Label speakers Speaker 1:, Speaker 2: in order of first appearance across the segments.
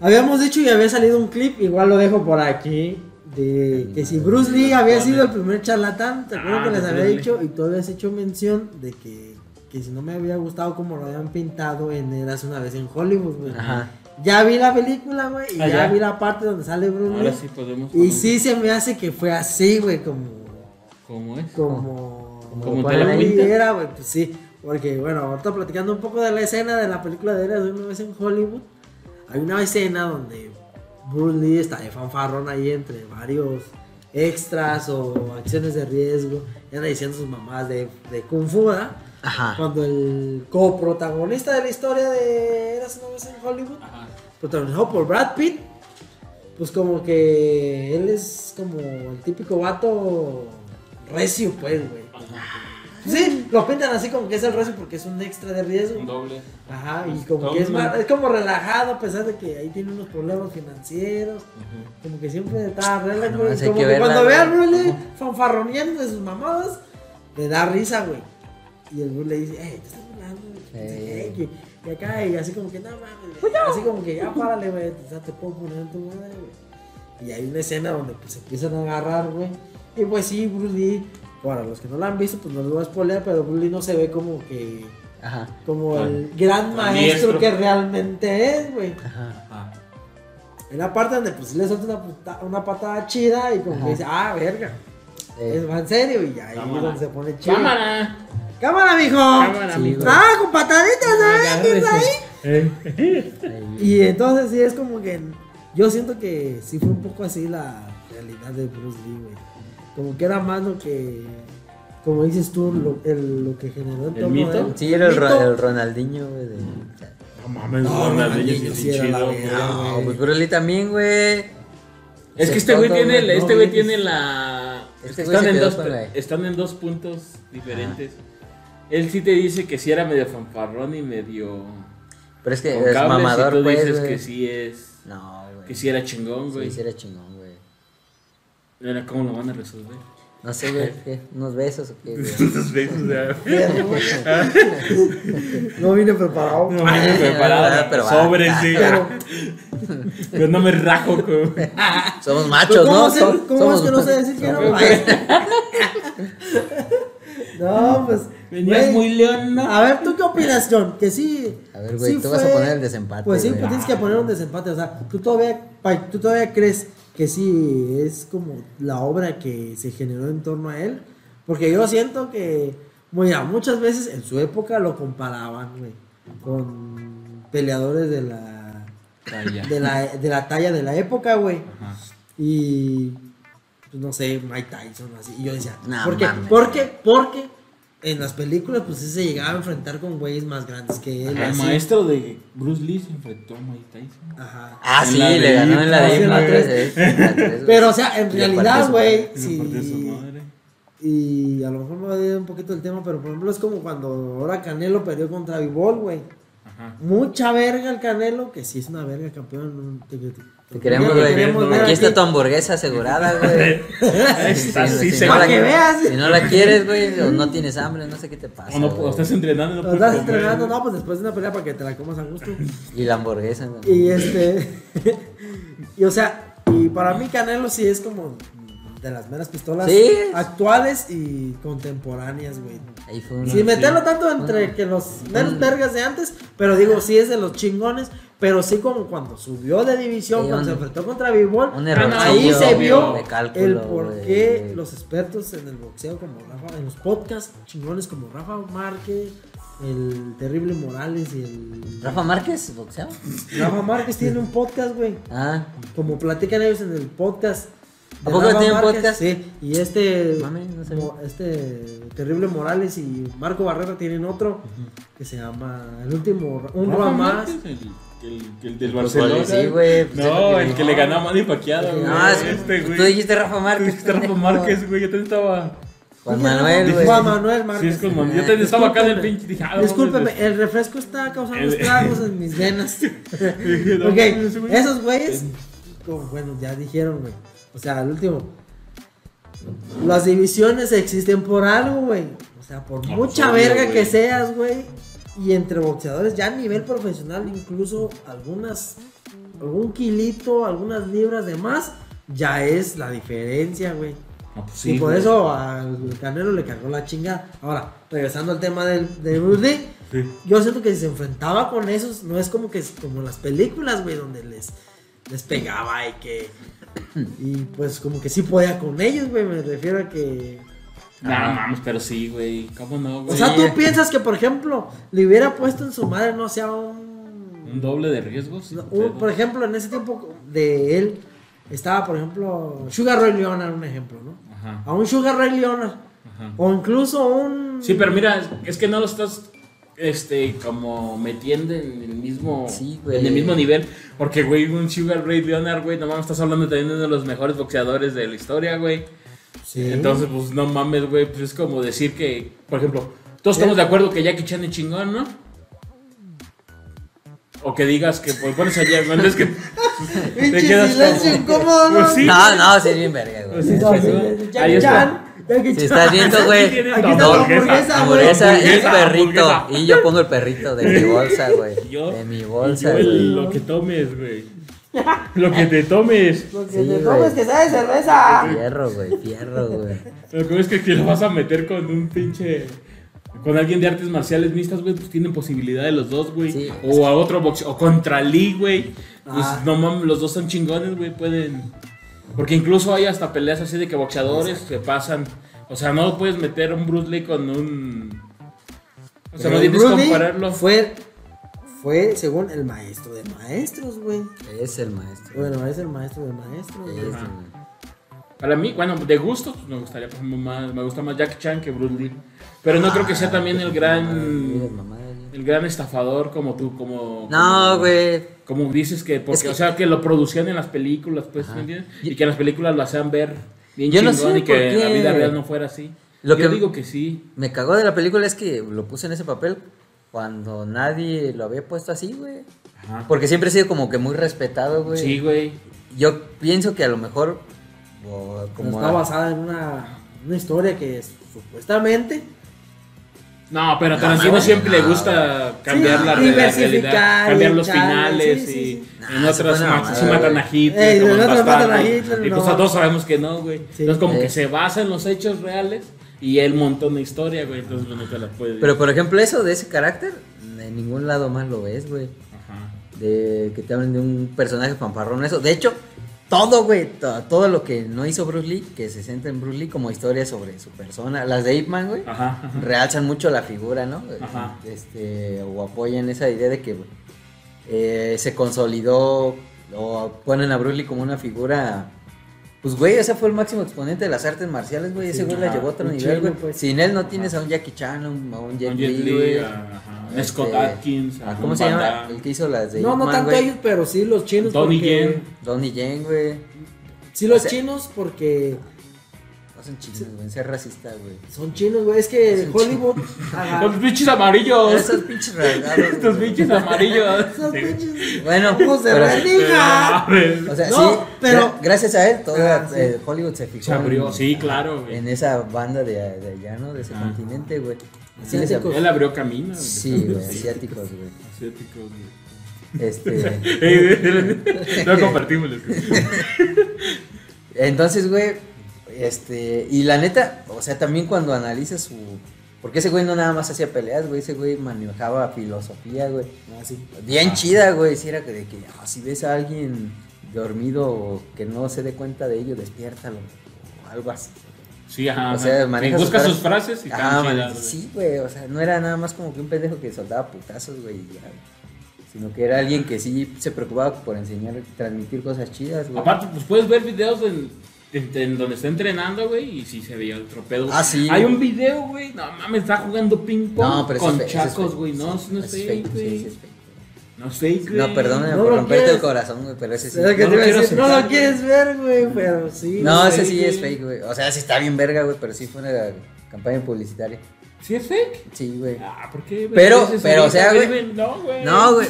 Speaker 1: Habíamos dicho y había salido un clip, igual lo dejo por aquí, de que si Bruce Lee había sido el primer charlatán, te acuerdas
Speaker 2: Ah,
Speaker 1: que les había dicho y tú habías hecho mención de que, que si no me había gustado como lo habían pintado en Eras una vez en Hollywood, güey.
Speaker 3: Ajá.
Speaker 1: Ya vi la película, güey, y
Speaker 2: Ah,
Speaker 1: ya,
Speaker 2: ya.
Speaker 1: vi la parte donde sale Bruce
Speaker 2: Ahora
Speaker 1: Lee.
Speaker 2: sí podemos.
Speaker 1: Y sí se me hace que fue así, güey, como
Speaker 2: ¿Cómo es?
Speaker 1: como
Speaker 2: Como
Speaker 1: como
Speaker 2: te la
Speaker 1: era, güey, pues sí, porque bueno, ahorita platicando un poco de la escena de la película de Eras una vez en Hollywood, hay una escena donde Bruce Lee está de fanfarrón ahí entre varios extras o acciones de riesgo, y anda diciendo sus mamás de, de Kung Fu, ¿verdad?
Speaker 3: Ajá.
Speaker 1: Cuando el coprotagonista de la historia de Eras una vez en Hollywood,
Speaker 2: Ajá.
Speaker 1: protagonizado por Brad Pitt, pues como que él es como el típico vato recio, pues, güey. Sí, lo pintan así como que es el recio porque es un extra de riesgo.
Speaker 2: Un doble.
Speaker 1: Ajá, y
Speaker 2: Pues,
Speaker 1: como que es, más- es como relajado a pesar de que ahí tiene unos problemas financieros. Como que siempre está relax,
Speaker 3: No, pues hay
Speaker 1: como
Speaker 3: que verla,
Speaker 1: cuando ve al Lee fanfarroneando de sus mamadas, le da risa, güey. Y el Bruce le dice, eh, te estás burlando, güey. Y acá, y así como que, no mames, güey. Así como que, ya párale, güey. O sea, te puedo poner en tu madre, güey. Y hay una escena donde pues se empiezan a agarrar, güey. Y pues sí, Bruce Lee, para los que no la han visto, pues no les voy a spoilear, pero Bruce Lee no se ve como que,
Speaker 3: Ajá.
Speaker 1: como el gran maestro que realmente es, güey.
Speaker 3: Ajá.
Speaker 2: Ajá.
Speaker 1: En la parte donde pues le suelta una, puta- una patada chida y como
Speaker 3: Ajá.
Speaker 1: que dice, ah, verga.
Speaker 3: Eh,
Speaker 1: Es va en serio y ya ahí es donde se pone chido.
Speaker 2: ¡Cámara!
Speaker 1: ¡Cámara, mijo!
Speaker 2: ¡Cámara,
Speaker 3: Sí,
Speaker 2: mijo!
Speaker 1: ¡Ah, con pataditas, ¿eh? ¿Qué está ahí?
Speaker 2: Eh.
Speaker 3: ahí.
Speaker 1: Y entonces sí es como que yo siento que sí fue un poco así la realidad de Bruce Lee, güey. Como que era más lo que, como dices tú, lo, el- lo que generó en
Speaker 2: ¿El
Speaker 1: torno
Speaker 2: mito?
Speaker 1: él.
Speaker 3: Sí, era el,
Speaker 1: mito.
Speaker 3: el Ronaldinho, güey. de-
Speaker 2: No mames,
Speaker 1: No,
Speaker 2: Ronaldinho sí
Speaker 1: era
Speaker 2: chido, güey.
Speaker 3: No, pues Lee también, güey.
Speaker 2: Es que este güey tiene, este
Speaker 1: no,
Speaker 2: güey
Speaker 1: güey.
Speaker 2: tiene la.
Speaker 3: Este
Speaker 2: están, en dos, están en dos puntos diferentes. Él sí te dice que sí era medio fanfarrón y medio.
Speaker 3: Pero es que es mamador,
Speaker 2: y tú
Speaker 3: pues,
Speaker 2: dices
Speaker 3: güey.
Speaker 2: que sí es.
Speaker 3: No, güey.
Speaker 2: Que sí era chingón, güey.
Speaker 3: Sí, sí era chingón, güey.
Speaker 2: Ahora, ¿Cómo lo van a resolver?
Speaker 3: No sé, güey, ¿qué? ¿Unos besos o qué, güey?
Speaker 2: Tus besos, sea,
Speaker 1: No vine preparado.
Speaker 2: No he preparado.
Speaker 3: Pero va.
Speaker 2: Sobre, sí.
Speaker 1: Pero,
Speaker 2: Pero no me rajo, con...
Speaker 3: Somos machos,
Speaker 1: ¿cómo,
Speaker 3: ¿no?
Speaker 1: sé-
Speaker 3: So-
Speaker 1: cómo
Speaker 3: somos
Speaker 1: es que no sé decir que no? no, pues.
Speaker 2: Venías
Speaker 1: güey,
Speaker 2: muy león, ¿no?
Speaker 1: A ver, ¿tú qué opinas, John? Que sí.
Speaker 3: A ver, güey,
Speaker 1: sí
Speaker 3: tú vas a poner el desempate,
Speaker 1: Pues sí,
Speaker 3: güey.
Speaker 1: pues tienes que poner un desempate. O sea, ¿tú todavía, pa- ¿tú todavía crees que sí es como la obra que se generó en torno a él? Porque yo siento que, mira, muchas veces en su época lo comparaban, güey, con peleadores de la,
Speaker 2: Talla.
Speaker 1: de la, de la talla de la época, güey. Y, pues no sé, Mike Tyson, así. Y yo decía,
Speaker 3: No
Speaker 1: ¿por qué?
Speaker 3: mames.
Speaker 1: ¿Por qué? Porque en las películas, pues sí se llegaba a enfrentar con güeyes más grandes que él.
Speaker 2: El maestro de Bruce Lee se enfrentó a Mike Tyson.
Speaker 1: Ajá.
Speaker 3: Ah,
Speaker 2: En
Speaker 3: sí, le
Speaker 2: de
Speaker 3: ganó en la de
Speaker 1: la
Speaker 3: güey.
Speaker 1: Pero, o sea, en realidad, güey, sí. Y a lo mejor me va a ir un poquito el tema, pero por ejemplo es como cuando ahora Canelo perdió contra Vivol, güey.
Speaker 2: Ajá.
Speaker 1: Mucha verga el Canelo, que sí es una verga campeón. Te, te-
Speaker 3: Te queremos,
Speaker 1: te
Speaker 3: güey.
Speaker 1: queremos ver
Speaker 3: Aquí está tu hamburguesa asegurada, güey. Sí,
Speaker 2: así,
Speaker 3: si no la-
Speaker 1: que veas.
Speaker 3: Si no la quieres, güey, o no tienes hambre, no sé qué te pasa.
Speaker 2: O no, o estás entrenando no puedes
Speaker 1: estás
Speaker 2: comer.
Speaker 1: entrenando, no, pues después de una pelea para que te la comas a gusto.
Speaker 3: Y la hamburguesa, güey.
Speaker 1: Y este. y o sea, y para mí Canelo sí es como de las meras pistolas
Speaker 3: Sí.
Speaker 1: actuales y contemporáneas, güey.
Speaker 3: Ahí fue uno.
Speaker 1: Sin meterlo tanto entre que los menos vergas de antes, pero digo, sí es de los chingones, pero sí como cuando subió de división,
Speaker 3: Sí,
Speaker 1: cuando
Speaker 3: un-
Speaker 1: se enfrentó contra Bivol, ahí se vio
Speaker 3: cálculo,
Speaker 1: el por qué los expertos en el boxeo como Rafa, en los podcasts chingones como Rafa Márquez, el terrible Morales y el
Speaker 3: ¿Rafa Márquez, boxeo?
Speaker 1: Rafa Márquez tiene un podcast, güey.
Speaker 3: Ah,
Speaker 1: Como platican ellos en el podcast.
Speaker 3: ¿A poco tienen
Speaker 1: Márquez,
Speaker 3: podcast?
Speaker 1: Sí, y este,
Speaker 3: Mami, no
Speaker 1: mo- este Terrible Morales y Marco Barrera tienen otro que se llama El último, un
Speaker 2: Rafa
Speaker 1: más.
Speaker 2: El, el, el del
Speaker 3: El
Speaker 2: Barcelona.
Speaker 3: sí, güey, pues es
Speaker 2: No,
Speaker 3: que
Speaker 2: el que le ganó a Manny Pacquiao, güey.
Speaker 3: no, es-
Speaker 2: este,
Speaker 3: tú
Speaker 2: güey.
Speaker 3: dijiste Rafa Márquez.
Speaker 2: Este Rafa Márquez, güey. Yo también estaba.
Speaker 3: Juan Manuel, güey.
Speaker 1: Juan Manuel
Speaker 2: Sí,
Speaker 1: Márquez.
Speaker 2: es como. Yo también estaba acá en el pinche. Dije, ah,
Speaker 1: Discúlpeme, el refresco está causando estragos en mis venas. Ok, esos güeyes, como, bueno, ya dijeron, güey. O sea, al último. Las divisiones existen por algo, güey. O sea, por
Speaker 2: No,
Speaker 1: mucha
Speaker 2: obvio,
Speaker 1: verga que seas, güey. Y entre boxeadores, ya a nivel profesional, incluso algunas algún kilito, algunas libras de más, ya es la diferencia, güey.
Speaker 2: No, pues
Speaker 1: y
Speaker 2: sí,
Speaker 1: por
Speaker 2: güey.
Speaker 1: eso al Canelo le cargó la chinga. Ahora, regresando al tema del, de Bruce
Speaker 2: Sí.
Speaker 1: yo siento que si se enfrentaba con esos, no es como que es como las películas, güey, donde les, les pegaba y que. Y pues como que sí podía con ellos, güey. Me refiero a que.
Speaker 2: No mames, pero sí, güey. ¿Cómo no,
Speaker 1: O
Speaker 2: güey?
Speaker 1: sea, tú piensas que, por ejemplo, le hubiera puesto en su madre, no sé, a un.
Speaker 2: Un doble de riesgos.
Speaker 1: no, un- por ejemplo, en ese tiempo de él estaba, por ejemplo, Sugar Ray Leonard, un ejemplo, ¿no?
Speaker 2: Ajá.
Speaker 1: A un Sugar Ray Leonard.
Speaker 2: Ajá.
Speaker 1: O incluso un.
Speaker 2: Sí, pero mira, es que no lo estás este como metiendo en el mismo
Speaker 3: Sí, güey.
Speaker 2: en el mismo nivel, porque güey, un Sugar Ray Leonard, güey, no mames, estás hablando también de uno de los mejores boxeadores de la historia, güey.
Speaker 1: Sí.
Speaker 2: Entonces, pues no mames, güey, pues es como decir que, por ejemplo, todos estamos de acuerdo que Jackie Chan es chingón, ¿no? O que digas que pues, pones allá, güey, es que te
Speaker 1: Pinche
Speaker 2: quedas
Speaker 1: silencio
Speaker 2: como-
Speaker 1: ¿no?
Speaker 2: Pues sí.
Speaker 3: No, no, sí es bien verga, güey.
Speaker 2: Pues sí,
Speaker 1: No,
Speaker 2: pues,
Speaker 1: sí,
Speaker 2: ¿no?
Speaker 1: Jackie
Speaker 2: Ahí
Speaker 3: Si estás viendo, güey.
Speaker 1: Aquí está la hamburguesa, güey.
Speaker 3: Hamburguesa y
Speaker 2: Hamburguesa,
Speaker 3: perrito.
Speaker 2: hamburguesa.
Speaker 3: Y yo pongo el perrito de mi bolsa, güey.
Speaker 2: Yo-
Speaker 3: De mi
Speaker 2: Y
Speaker 3: bolsa,
Speaker 2: yo el-
Speaker 3: güey.
Speaker 2: lo que tomes, güey. Lo que te tomes.
Speaker 1: Lo que
Speaker 3: Sí,
Speaker 1: te
Speaker 3: güey.
Speaker 1: tomes que sabe cerveza.
Speaker 3: Fierro, güey, fierro, güey.
Speaker 2: Lo que es que aquí lo vas a meter con un pinche. Con alguien de artes marciales mixtas, güey, pues tienen posibilidad de los dos, güey.
Speaker 3: Sí.
Speaker 2: o a otro boxeo. O contra Lee, güey. Pues
Speaker 1: Ah.
Speaker 2: no mames, los dos son chingones, güey. Pueden. Porque incluso hay hasta peleas así de que boxeadores se pasan. O sea, no puedes meter un Bruce Lee con un. O sea, no tienes que compararlo.
Speaker 1: Fue, fue según el maestro de maestros, güey.
Speaker 3: Es el maestro.
Speaker 1: Bueno, es el maestro de maestros.
Speaker 3: Es.
Speaker 2: Para mí, bueno, de gusto, pues, me gustaría, por ejemplo, más, me gusta más Jack Chan que Bruce Lee. Pero no creo que sea también el
Speaker 3: Mira,
Speaker 2: gran,
Speaker 3: mamá, güey.
Speaker 2: El gran estafador como tú, como...
Speaker 3: No, güey.
Speaker 2: Como dices que, porque,
Speaker 3: Es que-
Speaker 2: o sea, que lo producían en las películas, pues. ¿me entiendes? Y que las películas lo hacían ver bien
Speaker 3: Yo no sé
Speaker 2: y que en la vida real no fuera así.
Speaker 3: Lo
Speaker 2: Yo
Speaker 3: que-
Speaker 2: digo que sí.
Speaker 3: Me cagó de la película es que lo puse en ese papel cuando nadie lo había puesto así, güey.
Speaker 2: Ajá.
Speaker 3: Porque siempre he sido como que muy respetado, güey.
Speaker 2: Sí, güey.
Speaker 3: Yo pienso que a lo mejor,
Speaker 1: Como está basada en una, una historia que es, supuestamente
Speaker 2: No, pero a
Speaker 3: No,
Speaker 2: Tarantino
Speaker 3: no,
Speaker 2: siempre le gusta cambiar
Speaker 1: Sí,
Speaker 2: la, realidad, cambiar los finales
Speaker 1: sí, sí,
Speaker 2: y en
Speaker 3: se
Speaker 2: otras
Speaker 3: mamada,
Speaker 2: matan a. Hitler,
Speaker 1: Ey,
Speaker 2: como
Speaker 1: en
Speaker 2: en
Speaker 1: otras matan a
Speaker 2: Bastardo.
Speaker 1: Hitler,
Speaker 2: y pues
Speaker 1: no.
Speaker 2: a todos sabemos que no, güey.
Speaker 1: Sí.
Speaker 2: Entonces como que se basa en los hechos reales y él montó una historia, güey, entonces no te la puedes.
Speaker 3: Pero por ejemplo, eso de ese carácter, en ningún lado más lo ves, güey.
Speaker 2: Ajá.
Speaker 3: De que te hablen de un personaje fanfarrón, eso. De hecho, todo, güey, to- todo lo que no hizo Bruce Lee, que se centra en Bruce Lee como historia sobre su persona. Las de Ip Man, güey,
Speaker 2: Ajá. ajá.
Speaker 3: realzan mucho la figura, ¿no?
Speaker 2: Ajá.
Speaker 3: Este, o apoyan esa idea de que eh, se consolidó o ponen a Bruce Lee como una figura. Pues, güey, ese fue el máximo exponente de las artes marciales, güey. Ese
Speaker 1: Sí,
Speaker 3: güey la
Speaker 2: ajá,
Speaker 3: llevó a otro nivel, güey.
Speaker 1: pues.
Speaker 3: Sin él no tienes a un Jackie Chan, a un, a un Jet
Speaker 2: Un Jet
Speaker 3: Li, güey. Este,
Speaker 2: Scott Atkins,
Speaker 3: ah,
Speaker 2: a
Speaker 3: ¿Cómo se llama? El que hizo las de
Speaker 1: No,
Speaker 3: Ip
Speaker 1: no
Speaker 3: Man,
Speaker 1: tanto
Speaker 3: güey.
Speaker 1: ellos, pero sí los chinos.
Speaker 2: Donnie
Speaker 1: porque-
Speaker 2: Yen.
Speaker 3: Donnie Yen, güey.
Speaker 1: Sí, los
Speaker 3: O sea-
Speaker 1: chinos porque
Speaker 3: No son chinos, güey. Ser racista, güey.
Speaker 1: son chinos, güey. Es que Hollywood. ajá,
Speaker 2: Los pinches amarillos.
Speaker 3: Esos pinches rasgados.
Speaker 2: Estos
Speaker 3: güey.
Speaker 2: pinches amarillos.
Speaker 1: esos pinches
Speaker 3: Bueno,
Speaker 1: ojos de
Speaker 3: pero-
Speaker 1: rendija.
Speaker 3: O sea,
Speaker 1: No,
Speaker 3: sí,
Speaker 1: pero-
Speaker 3: gra- gracias a él, toda
Speaker 1: Ah, sí.
Speaker 3: eh, Hollywood se fijó
Speaker 2: Se abrió,
Speaker 3: en,
Speaker 2: sí, claro, güey.
Speaker 3: en esa banda de, de allá, ¿no? De ese
Speaker 2: Ah.
Speaker 3: continente, güey.
Speaker 1: Asiáticos.
Speaker 2: Él abrió camino.
Speaker 3: sí, güey, asiáticos, güey.
Speaker 2: Asiáticos, güey.
Speaker 3: Este,
Speaker 2: Eh, No compartimos.
Speaker 3: entonces, güey, este, y la neta, o sea, también cuando analizas su... Porque ese güey no nada más hacía peleas, güey, ese güey manejaba filosofía, güey.
Speaker 1: Ah, sí.
Speaker 3: Bien
Speaker 2: Ah.
Speaker 3: chida, güey. Si era que de que ah, si ves a alguien dormido o que no se dé cuenta de ello, despiértalo. O algo así.
Speaker 2: Sí, ajá.
Speaker 3: O sea,
Speaker 2: ajá.
Speaker 3: maneja
Speaker 2: Y busca
Speaker 3: sus
Speaker 2: sus frases y están
Speaker 3: man,
Speaker 2: chidas, güey.
Speaker 3: sí, güey. O sea, no era nada más como que un pendejo que soldaba putazos, güey. y ya, güey. Sino que era alguien que sí se preocupaba por enseñar, transmitir cosas chidas, güey.
Speaker 2: Aparte, pues puedes ver videos en, en- en donde está entrenando, güey, y sí se veía otro pedo.
Speaker 3: Ah, sí,
Speaker 2: Hay
Speaker 3: güey.
Speaker 2: un video, güey, no mames, está jugando ping pong
Speaker 3: no, pero
Speaker 2: con chacos, güey. No, no es
Speaker 3: ese
Speaker 2: fake,
Speaker 3: sí,
Speaker 2: güey.
Speaker 3: ese es fake.
Speaker 2: No es fake, güey.
Speaker 3: No, perdóname
Speaker 1: No
Speaker 3: por romperte el corazón, güey, pero ese sí.
Speaker 1: Que
Speaker 2: No lo
Speaker 1: decir, no lo quieres ver, güey, pero sí.
Speaker 3: No,
Speaker 2: es
Speaker 3: ese
Speaker 2: fake,
Speaker 3: sí es fake, güey. O sea, sí está bien verga, güey, pero sí fue una campaña publicitaria.
Speaker 2: ¿Sí es fake?
Speaker 3: Sí, güey.
Speaker 2: Ah, ¿por qué? güey?
Speaker 3: Pero- pero, o sea, güey-
Speaker 2: No, güey.
Speaker 3: No, güey.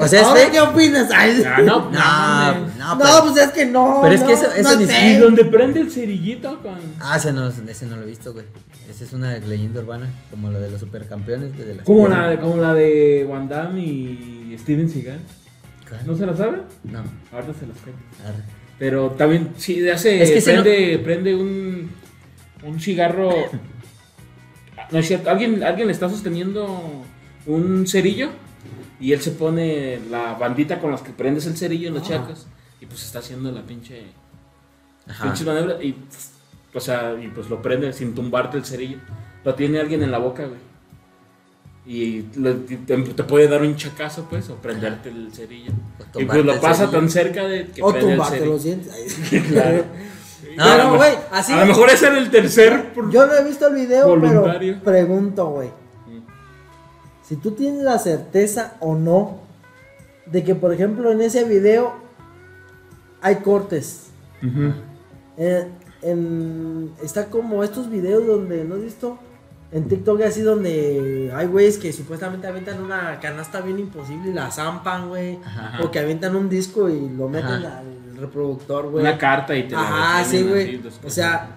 Speaker 3: O sea, es
Speaker 1: ¿Ahora
Speaker 3: fake.
Speaker 1: qué opinas? Ay,
Speaker 2: Ah, no, no,
Speaker 3: No, no,
Speaker 1: no,
Speaker 3: pero-
Speaker 1: pues es que no.
Speaker 3: Pero es que eso- eso
Speaker 1: no
Speaker 3: ni
Speaker 1: sé.
Speaker 2: Y donde prende el cerillito con.
Speaker 3: Ah, ese no, ese no lo he visto, güey. Esa es una leyenda urbana, como la de los supercampeones, de la
Speaker 2: Como la, de- como la de Van Damme y Steven Seagal. ¿No se la sabe?
Speaker 3: No.
Speaker 2: Ahorita se las cuento.
Speaker 3: Arre.
Speaker 2: Pero también, sí, hace.
Speaker 3: Es que se
Speaker 2: prende, prende un. Un cigarro. No es cierto. Alguien, alguien le está sosteniendo un cerillo. Y él se pone la bandita con las que prendes el cerillo en los
Speaker 1: Ah.
Speaker 2: chacas. Y pues está haciendo la pinche.
Speaker 3: Ajá.
Speaker 2: Pinche maniobra. Y. O sea, y pues lo prende sin tumbarte el cerillo. Lo tiene alguien en la boca, güey. Y le- te, te puede dar un chacazo, pues, o prenderte el cerillo. Y pues lo pasa
Speaker 3: cerillo.
Speaker 2: tan cerca de que
Speaker 1: O
Speaker 2: prende el cerillo.
Speaker 1: los dientes.
Speaker 2: Claro.
Speaker 3: No,
Speaker 2: A lo
Speaker 1: pero,
Speaker 2: mejor-
Speaker 1: güey, así.
Speaker 2: A lo mejor ese era el tercer.
Speaker 1: Yo no he visto el video,
Speaker 2: Voluntario.
Speaker 1: pero pregunto, güey. Si tú tienes la certeza o no de que, por ejemplo, en ese video hay cortes. Eh, en- está como estos videos donde, ¿no has visto? En TikTok así donde hay güeyes que supuestamente avientan una canasta bien imposible y la zampan, güey. O que avientan un disco y lo meten
Speaker 3: Ajá.
Speaker 1: al reproductor, güey.
Speaker 2: Una carta y te la
Speaker 1: Ajá, sí, güey. O sea,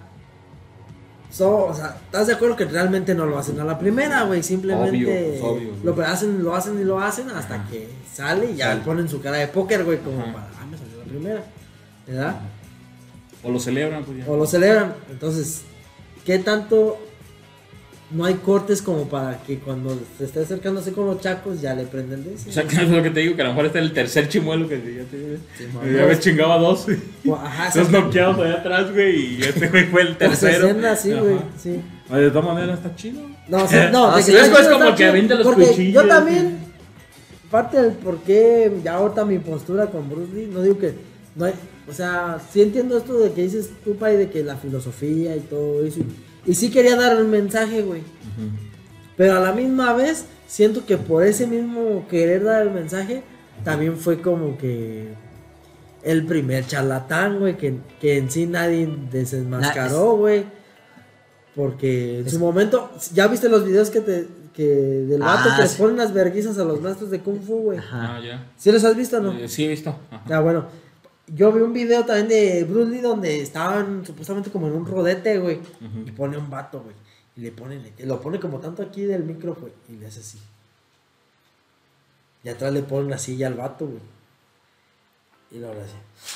Speaker 1: so- o sea, ¿estás de acuerdo que realmente no lo hacen a la primera, güey? Simplemente
Speaker 2: Obvio, pues, obvio,
Speaker 1: lo que hacen, lo hacen y lo hacen hasta
Speaker 2: Ajá.
Speaker 1: que sale y ya
Speaker 2: Sale.
Speaker 1: ponen su cara de póker, güey, como
Speaker 2: Ajá.
Speaker 1: para, ah, me salió la primera, ¿verdad?
Speaker 2: O lo celebran, pues ya.
Speaker 1: O lo celebran. Entonces, ¿qué tanto no hay cortes como para que cuando se esté acercándose con los chacos ya le prenden de ese?
Speaker 2: O sea, que es lo que te digo, que a lo mejor este es el tercer chimuelo que ya te
Speaker 3: Sí,
Speaker 2: Ya me chingaba dos.
Speaker 1: O- Ajá,
Speaker 2: Dos noqueados allá atrás, güey. Y este güey fue el tercero.
Speaker 1: 60, sí, güey,
Speaker 2: Ajá.
Speaker 1: sí.
Speaker 2: Oye, De todas maneras, está chido.
Speaker 1: No, sí, no,
Speaker 3: Ah,
Speaker 1: de que
Speaker 2: es
Speaker 1: está
Speaker 2: pues como
Speaker 1: está
Speaker 2: que avienta los cuchillos,
Speaker 1: Yo también, parte del por qué ya ahorita mi postura con Bruce Lee, no digo que no hay, o sea, sí entiendo esto de que dices tú, Pai, de que la filosofía y todo eso, y, sí quería dar el mensaje, güey, pero a la misma vez siento que por ese mismo querer dar el mensaje, también fue como que el primer charlatán, güey, que, que en sí nadie desenmascaró, güey. Porque en
Speaker 3: Es-
Speaker 1: su momento, ya viste los videos que te que del vato
Speaker 3: Ah,
Speaker 1: que les
Speaker 3: sí.
Speaker 1: ponen las verguizas a los maestros de Kung Fu, güey.
Speaker 3: Ajá.
Speaker 2: Ah, ya.
Speaker 1: ¿Sí los has visto o no?
Speaker 2: Eh, sí, he visto. Ajá.
Speaker 1: Ah, bueno. Yo vi un video también de Bruce Lee donde estaban supuestamente como en un rodete, güey. Y pone un vato, güey. Y le pone, lo pone como tanto aquí del micro, güey. Y le hace así. Y atrás le pone una silla al vato, güey. Y luego le hace.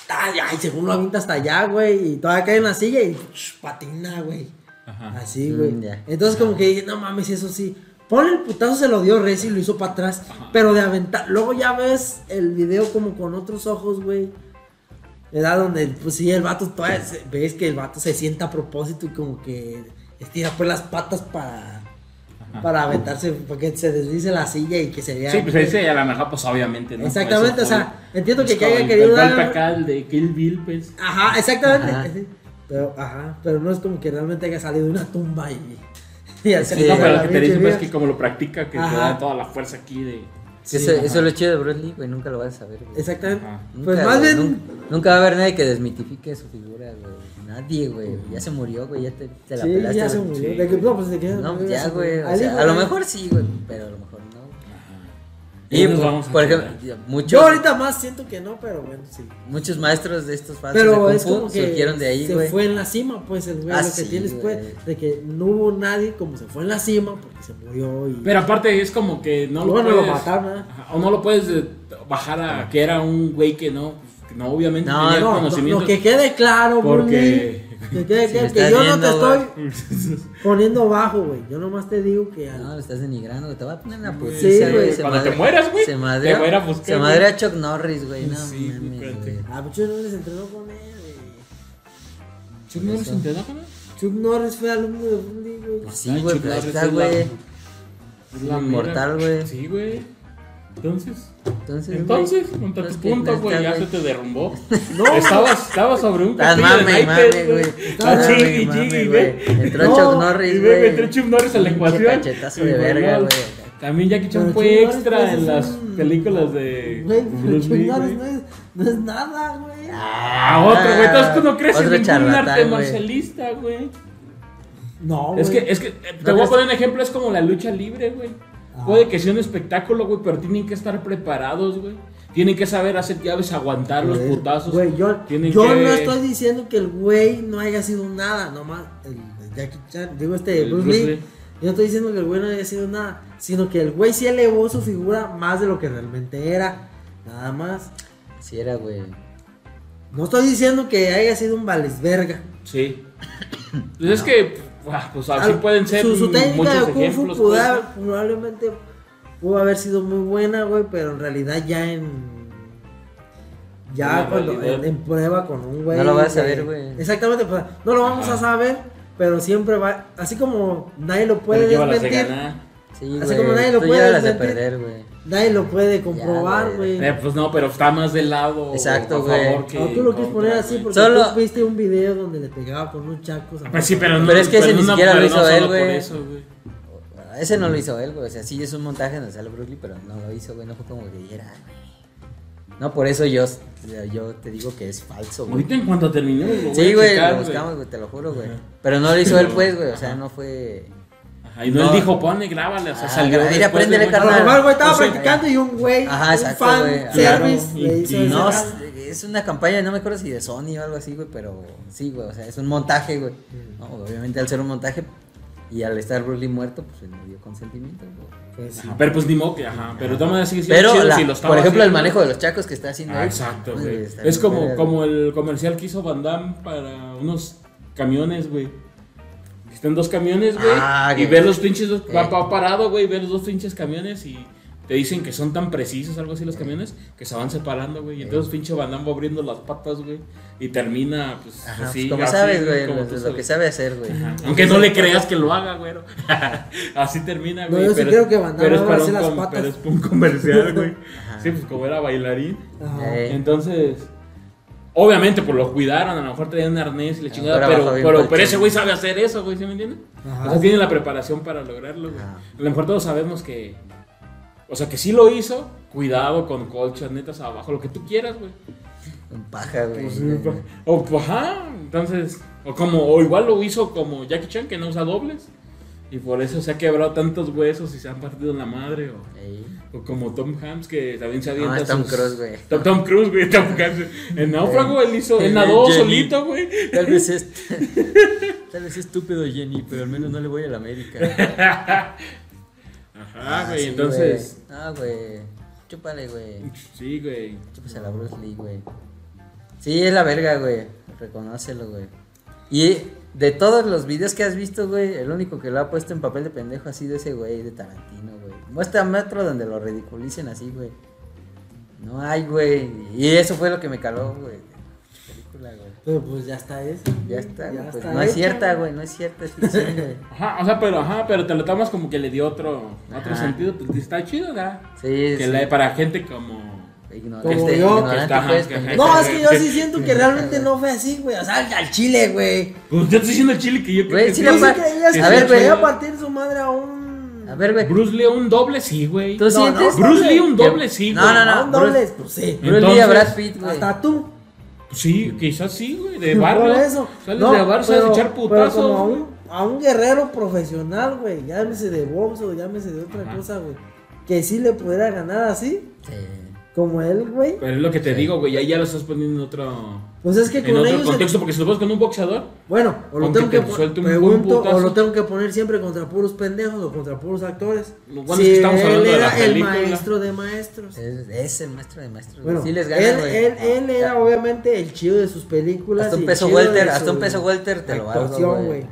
Speaker 1: ¡Ay, ay! Según lo avienta hasta allá, güey. Y todavía cae en la silla y sh, patina, güey.
Speaker 2: Ajá.
Speaker 1: Así, güey.
Speaker 3: Mm, ya.
Speaker 1: Entonces, como que dije, no mames, eso sí. Pon el putazo, se lo dio Reci y lo hizo para atrás. Pero de aventar. Luego ya ves el video como con otros ojos, güey. ¿Verdad? Donde, pues sí, el vato todavía se- ves que el vato se sienta a propósito y como que estira pues las patas para. Para aventarse, para que se deslice la silla y que se vea.
Speaker 2: Sí, pues ese a lo mejor, pues obviamente, ¿no?
Speaker 1: Exactamente, o sea, entiendo que,
Speaker 2: es
Speaker 1: que haya querido
Speaker 2: el
Speaker 1: dar.
Speaker 2: acá, el de Kill Bill, pues.
Speaker 1: Ajá, exactamente.
Speaker 3: Ajá.
Speaker 1: Pero, ajá, pero no es como que realmente haya salido de una tumba y.
Speaker 3: Sí,
Speaker 2: No, pero lo que te dicen pues, es que como lo practica, que te da toda la fuerza aquí de...
Speaker 3: Sí, eso, es lo chido de Bruce Lee, güey. Nunca lo vas a saber, güey.
Speaker 1: Exactamente.
Speaker 2: Ajá.
Speaker 3: Nunca,
Speaker 1: Pues más bien.
Speaker 3: nun- Nunca va a haber nadie que desmitifique su figura, güey. Nadie, güey. Ya se murió, güey. Ya te, te la
Speaker 1: Sí,
Speaker 3: pelaste.
Speaker 1: ya se murió.
Speaker 2: Sí.
Speaker 1: De que, no, pues de que.
Speaker 3: No, ya, güey. o sea, a lo mejor sí, güey. Pero a lo mejor no.
Speaker 2: Y nos vamos
Speaker 3: por ejemplo, muchos,
Speaker 1: Yo ahorita más siento que no, pero bueno, sí.
Speaker 3: muchos maestros de estos falsos de
Speaker 1: Pero
Speaker 3: Kung
Speaker 1: es
Speaker 3: Fu
Speaker 1: como que
Speaker 3: surgieron de ahí,
Speaker 1: se
Speaker 3: güey.
Speaker 1: fue en la cima, pues el güey.
Speaker 3: Ah,
Speaker 1: lo que
Speaker 3: sí,
Speaker 1: tienes, pues,
Speaker 3: güey.
Speaker 1: de que no hubo nadie como se fue en la cima porque se murió y.
Speaker 2: Pero aparte es como que no lo puedes...
Speaker 1: lo mataron, ¿eh?
Speaker 2: O no lo puedes eh, bajar a que era un güey que no, pues, que no obviamente
Speaker 3: No,
Speaker 2: tenía
Speaker 1: no, no,
Speaker 2: conocimiento.
Speaker 1: lo que quede claro,
Speaker 2: Porque-
Speaker 1: Que quede
Speaker 3: Si me
Speaker 1: que
Speaker 3: estás
Speaker 1: yo no te
Speaker 3: viendo,
Speaker 1: estoy poniendo bajo, güey. Yo nomás te digo que. al-
Speaker 3: No, lo estás denigrando, güey. Te voy a poner una
Speaker 2: Sí,
Speaker 3: putiza,
Speaker 1: güey.
Speaker 3: Se
Speaker 2: Cuando te
Speaker 3: madre-
Speaker 2: mueras, güey,
Speaker 3: Se
Speaker 2: te
Speaker 3: madrea,
Speaker 2: voy a buscar,
Speaker 3: se
Speaker 2: güey.
Speaker 3: madrea a Chuck Norris, güey. No
Speaker 2: Sí,
Speaker 3: mames, güey.
Speaker 1: Ah, Chuck Norris entrenó con él, güey.
Speaker 2: ¿Chuck Norris entrenó con él?
Speaker 1: Chuck Norris fue alumno de güey.
Speaker 3: Pues sí,
Speaker 2: Ay,
Speaker 3: güey, pero está, güey.
Speaker 2: Es la
Speaker 3: Inmortal, güey.
Speaker 2: Sí, güey. Entonces,
Speaker 3: Entonces,
Speaker 2: entonces,
Speaker 3: güey,
Speaker 2: tu
Speaker 3: pues que
Speaker 2: punto,
Speaker 3: neta,
Speaker 2: güey, ya se te derrumbó.
Speaker 1: No,
Speaker 2: estabas, estabas sobre un castillo de
Speaker 3: mame y
Speaker 2: naipes,
Speaker 3: güey.
Speaker 2: Estaba chingui, chingui,
Speaker 3: güey. Entró
Speaker 1: No,
Speaker 3: Chuck Norris, güey.
Speaker 2: entró Chuck Norris a la ecuación.
Speaker 3: cachetazo de verga, güey.
Speaker 2: También Jackie Chan fue extra
Speaker 1: pues,
Speaker 2: en las películas de Bruce Lee,
Speaker 1: no es, no es nada, güey.
Speaker 2: Ah, otro, güey. Entonces tú no crees en ningún arte
Speaker 3: güey.
Speaker 2: marcialista, güey.
Speaker 1: No, güey.
Speaker 2: Es que, es que, eh, te
Speaker 3: ¿No
Speaker 2: voy a poner un ejemplo, es como la lucha libre, güey.
Speaker 1: Ah.
Speaker 2: Puede que sea un espectáculo, güey, pero tienen que estar preparados, güey. Tienen que saber hacer llaves, aguantar los putazos.
Speaker 1: Güey, yo,
Speaker 2: Tienen
Speaker 1: yo
Speaker 2: que-
Speaker 1: no estoy diciendo que el güey no haya sido nada, nomás. El, Jackie Chan, digo este
Speaker 2: El
Speaker 1: Bruce,
Speaker 2: Bruce
Speaker 1: Lee.
Speaker 2: Lee.
Speaker 1: Yo no estoy diciendo que el güey no haya sido nada, sino que el güey sí elevó su figura más de lo que realmente era. Nada más.
Speaker 3: Sí era, güey.
Speaker 1: No estoy diciendo que haya sido un valesverga.
Speaker 2: Sí. Pues es que, pues así
Speaker 1: Al-
Speaker 2: pueden ser
Speaker 1: Su, su técnica
Speaker 2: muchos
Speaker 1: de Kung Fu
Speaker 2: ejemplos.
Speaker 1: pudo
Speaker 2: pues,
Speaker 1: probablemente pudo haber sido muy buena, güey, pero en realidad ya en. Ya cuando en, en prueba con un güey.
Speaker 3: No lo vas a ver, güey.
Speaker 1: Exactamente, pues, no lo vamos
Speaker 2: Ajá.
Speaker 1: a saber, pero siempre va. Así como nadie lo puede desmentir.
Speaker 3: Sí,
Speaker 1: Así como nadie lo puede desmentir.
Speaker 3: Güey.
Speaker 1: nadie lo puede comprobar,
Speaker 3: güey.
Speaker 1: güey.
Speaker 2: Eh, pues no, pero está más del lado.
Speaker 3: Exacto, güey.
Speaker 1: No, tú lo quieres poner así
Speaker 2: güey.
Speaker 1: porque
Speaker 3: Solo-
Speaker 1: tú viste un video donde le pegaba con un chaco.
Speaker 2: Pues sí, pero no.
Speaker 3: Pero es que ese ni siquiera lo hizo él, güey.
Speaker 2: eso, güey.
Speaker 3: Ese no lo hizo él, güey. O sea, sí es un montaje donde sale Lee, pero no lo hizo, güey. No fue como que dijera. No, por eso yo, yo te digo que es falso, güey.
Speaker 2: Ahorita en cuanto terminemos, voy
Speaker 3: Sí, güey, lo buscamos, güey, te lo juro, güey. Pero no lo hizo él, pues, güey. O sea, no fue.
Speaker 2: Y no,
Speaker 3: No.
Speaker 2: él dijo, pone, grábale. O sea,
Speaker 3: Ah,
Speaker 2: salió.
Speaker 3: mira,
Speaker 2: después
Speaker 3: préndele,
Speaker 2: de mucho-
Speaker 1: A lo
Speaker 3: carnal.
Speaker 1: mejor, güey, estaba
Speaker 2: No sé.
Speaker 1: practicando y un güey,
Speaker 3: Ajá,
Speaker 1: un
Speaker 3: exacto,
Speaker 1: fan
Speaker 3: güey.
Speaker 1: service le
Speaker 2: y-
Speaker 1: hizo
Speaker 2: y
Speaker 1: ese
Speaker 3: No, es una campaña, no me acuerdo si de Sony o algo así, güey, pero sí, güey. O sea, es un montaje, güey.
Speaker 1: Mm.
Speaker 3: No, obviamente al ser un montaje y al estar Bruce Lee muerto, pues él no dio consentimiento, güey.
Speaker 1: Pues sí.
Speaker 2: Pero pues ni modo que, ajá. Pero de todas maneras sigue siendo
Speaker 3: Pero,
Speaker 2: chido
Speaker 3: la-
Speaker 2: si lo estaba
Speaker 3: por ejemplo, el manejo de los chacos que está haciendo
Speaker 2: Ah,
Speaker 3: él,
Speaker 2: exacto,
Speaker 3: pues,
Speaker 2: güey. Es como, como el comercial que hizo Van Damme para unos camiones, güey. Están dos camiones, güey.
Speaker 3: Ah,
Speaker 2: y ver los pinches dos. Va, va parado, güey. Ver los dos pinches camiones y te dicen que son tan precisos, algo así, los camiones, que se van separando, güey. Y entonces pinche va abriendo las patas, güey. Y termina, pues,
Speaker 3: Ajá,
Speaker 2: así.
Speaker 3: pues, como
Speaker 2: así,
Speaker 3: sabes, güey,
Speaker 2: como
Speaker 3: lo,
Speaker 2: sabes.
Speaker 3: que sabe hacer, güey.
Speaker 2: Aunque no le creas que lo haga, güey. Así termina,
Speaker 1: No,
Speaker 2: güey.
Speaker 1: yo sí
Speaker 2: pero,
Speaker 1: creo que Van Damme
Speaker 2: pero es para un
Speaker 1: las patas.
Speaker 2: pero es para un comercial, güey. Sí, pues como era bailarín.
Speaker 1: Ajá.
Speaker 2: Entonces, obviamente, pues lo cuidaron, a lo mejor traían un arnés y la chingada,
Speaker 3: Ahora
Speaker 2: pero, pero, ese güey sabe hacer eso, güey, ¿sí me entiendes?
Speaker 1: Ajá.
Speaker 2: O sea, tiene la preparación para lograrlo, güey. A lo mejor todos sabemos que, o sea, que sí lo hizo, cuidado con colchas netas abajo, lo que tú quieras, güey.
Speaker 3: Un paja, güey.
Speaker 2: Pues, o, pues, ajá, entonces, o como, o igual lo hizo como Jackie Chan, que no usa dobles. Y por eso se ha quebrado tantos huesos y se han partido en la madre. O, como Tom Hanks, que también se avienta
Speaker 3: No, es Tom
Speaker 2: sus-
Speaker 3: Cruise, güey.
Speaker 2: Tom, Tom Cruise, güey, Tom Hanks. En Náufrago él hizo, él nadó
Speaker 3: Jenny.
Speaker 2: solito, güey.
Speaker 3: Tal vez es. Tal vez es estúpido Jenny, pero al menos no le voy a la América.
Speaker 2: Ajá, güey,
Speaker 3: sí,
Speaker 2: entonces.
Speaker 3: güey. Ah, güey. Chúpale, güey.
Speaker 2: Sí, güey.
Speaker 3: Chúpase a la Bruce Lee, güey. Sí, es la verga, güey. Reconócelo, güey. Y de todos los videos que has visto, güey, el único que lo ha puesto en papel de pendejo ha sido ese güey de Tarantino, güey. Muéstrame otro donde lo ridiculicen así, güey. No hay, güey. Y eso fue lo que me caló, güey. Película, güey.
Speaker 1: Pero pues ya está eso.
Speaker 3: Ya está,
Speaker 1: Ya
Speaker 3: güey, pues
Speaker 1: está
Speaker 3: no es cierta, güey, no es cierta, es ficción, güey.
Speaker 2: Ajá, o sea, pero, ajá, pero te lo tomas como que le dio otro, otro sentido. Pues está chido, ¿verdad?
Speaker 3: Sí,
Speaker 2: Que
Speaker 3: sí.
Speaker 2: la- para gente como.
Speaker 3: Ignorante,
Speaker 1: Como yo.
Speaker 3: ignorante,
Speaker 2: Que está-
Speaker 3: pues,
Speaker 2: que-.
Speaker 1: No, es que yo sí siento que realmente no fue así, güey. O sea, al- al chile, güey.
Speaker 2: Pues yo estoy diciendo el chile que yo creo que
Speaker 3: sí
Speaker 1: Yo creía que
Speaker 3: a ver,
Speaker 1: le
Speaker 3: güey.
Speaker 1: a partir su madre a un.
Speaker 3: A ver, güey.
Speaker 2: Bruce Lee un doble, sí, güey.
Speaker 3: ¿Tú
Speaker 1: No,
Speaker 3: sientes?
Speaker 1: no,
Speaker 2: Bruce Lee un doble, sí,
Speaker 3: No,
Speaker 2: güey.
Speaker 3: no, no.
Speaker 1: a un doble, pues sí.
Speaker 3: Bruce Lee a Brad Pitt, güey.
Speaker 1: Hasta tú.
Speaker 2: Sí, quizás sí, güey. De barrio.
Speaker 1: Por eso.
Speaker 2: Sales
Speaker 1: No,
Speaker 2: de barrio, sabes
Speaker 1: pero-
Speaker 2: echar
Speaker 1: pero
Speaker 2: putazos.
Speaker 1: como a
Speaker 2: güey.
Speaker 1: un, a un guerrero profesional, güey. Llámese de box o llámese de otra
Speaker 2: Ajá.
Speaker 1: cosa, güey. Que sí le pudiera ganar así.
Speaker 3: Sí.
Speaker 1: Como él, güey.
Speaker 2: Pero es lo que te
Speaker 3: Sí.
Speaker 2: digo, güey. Ahí ya lo estás poniendo en otro.
Speaker 1: Pues es que
Speaker 2: En
Speaker 1: con
Speaker 2: otro
Speaker 1: ellos.
Speaker 2: contexto, porque si lo pones con un boxeador.
Speaker 1: Bueno, o lo tengo
Speaker 2: te
Speaker 1: que
Speaker 2: buen
Speaker 1: pregunto, o lo tengo que poner siempre contra puros pendejos o contra puros actores.
Speaker 2: Lo bueno es que estamos
Speaker 1: él
Speaker 2: hablando de
Speaker 1: era
Speaker 2: la
Speaker 1: el maestro de maestros.
Speaker 3: Es, es el maestro de maestros.
Speaker 1: Bueno,
Speaker 3: sí les
Speaker 1: él,
Speaker 3: gana,
Speaker 1: él, él era obviamente el chido de sus películas.
Speaker 3: Hasta un peso welter, hasta un peso welter te lo güey. Ey.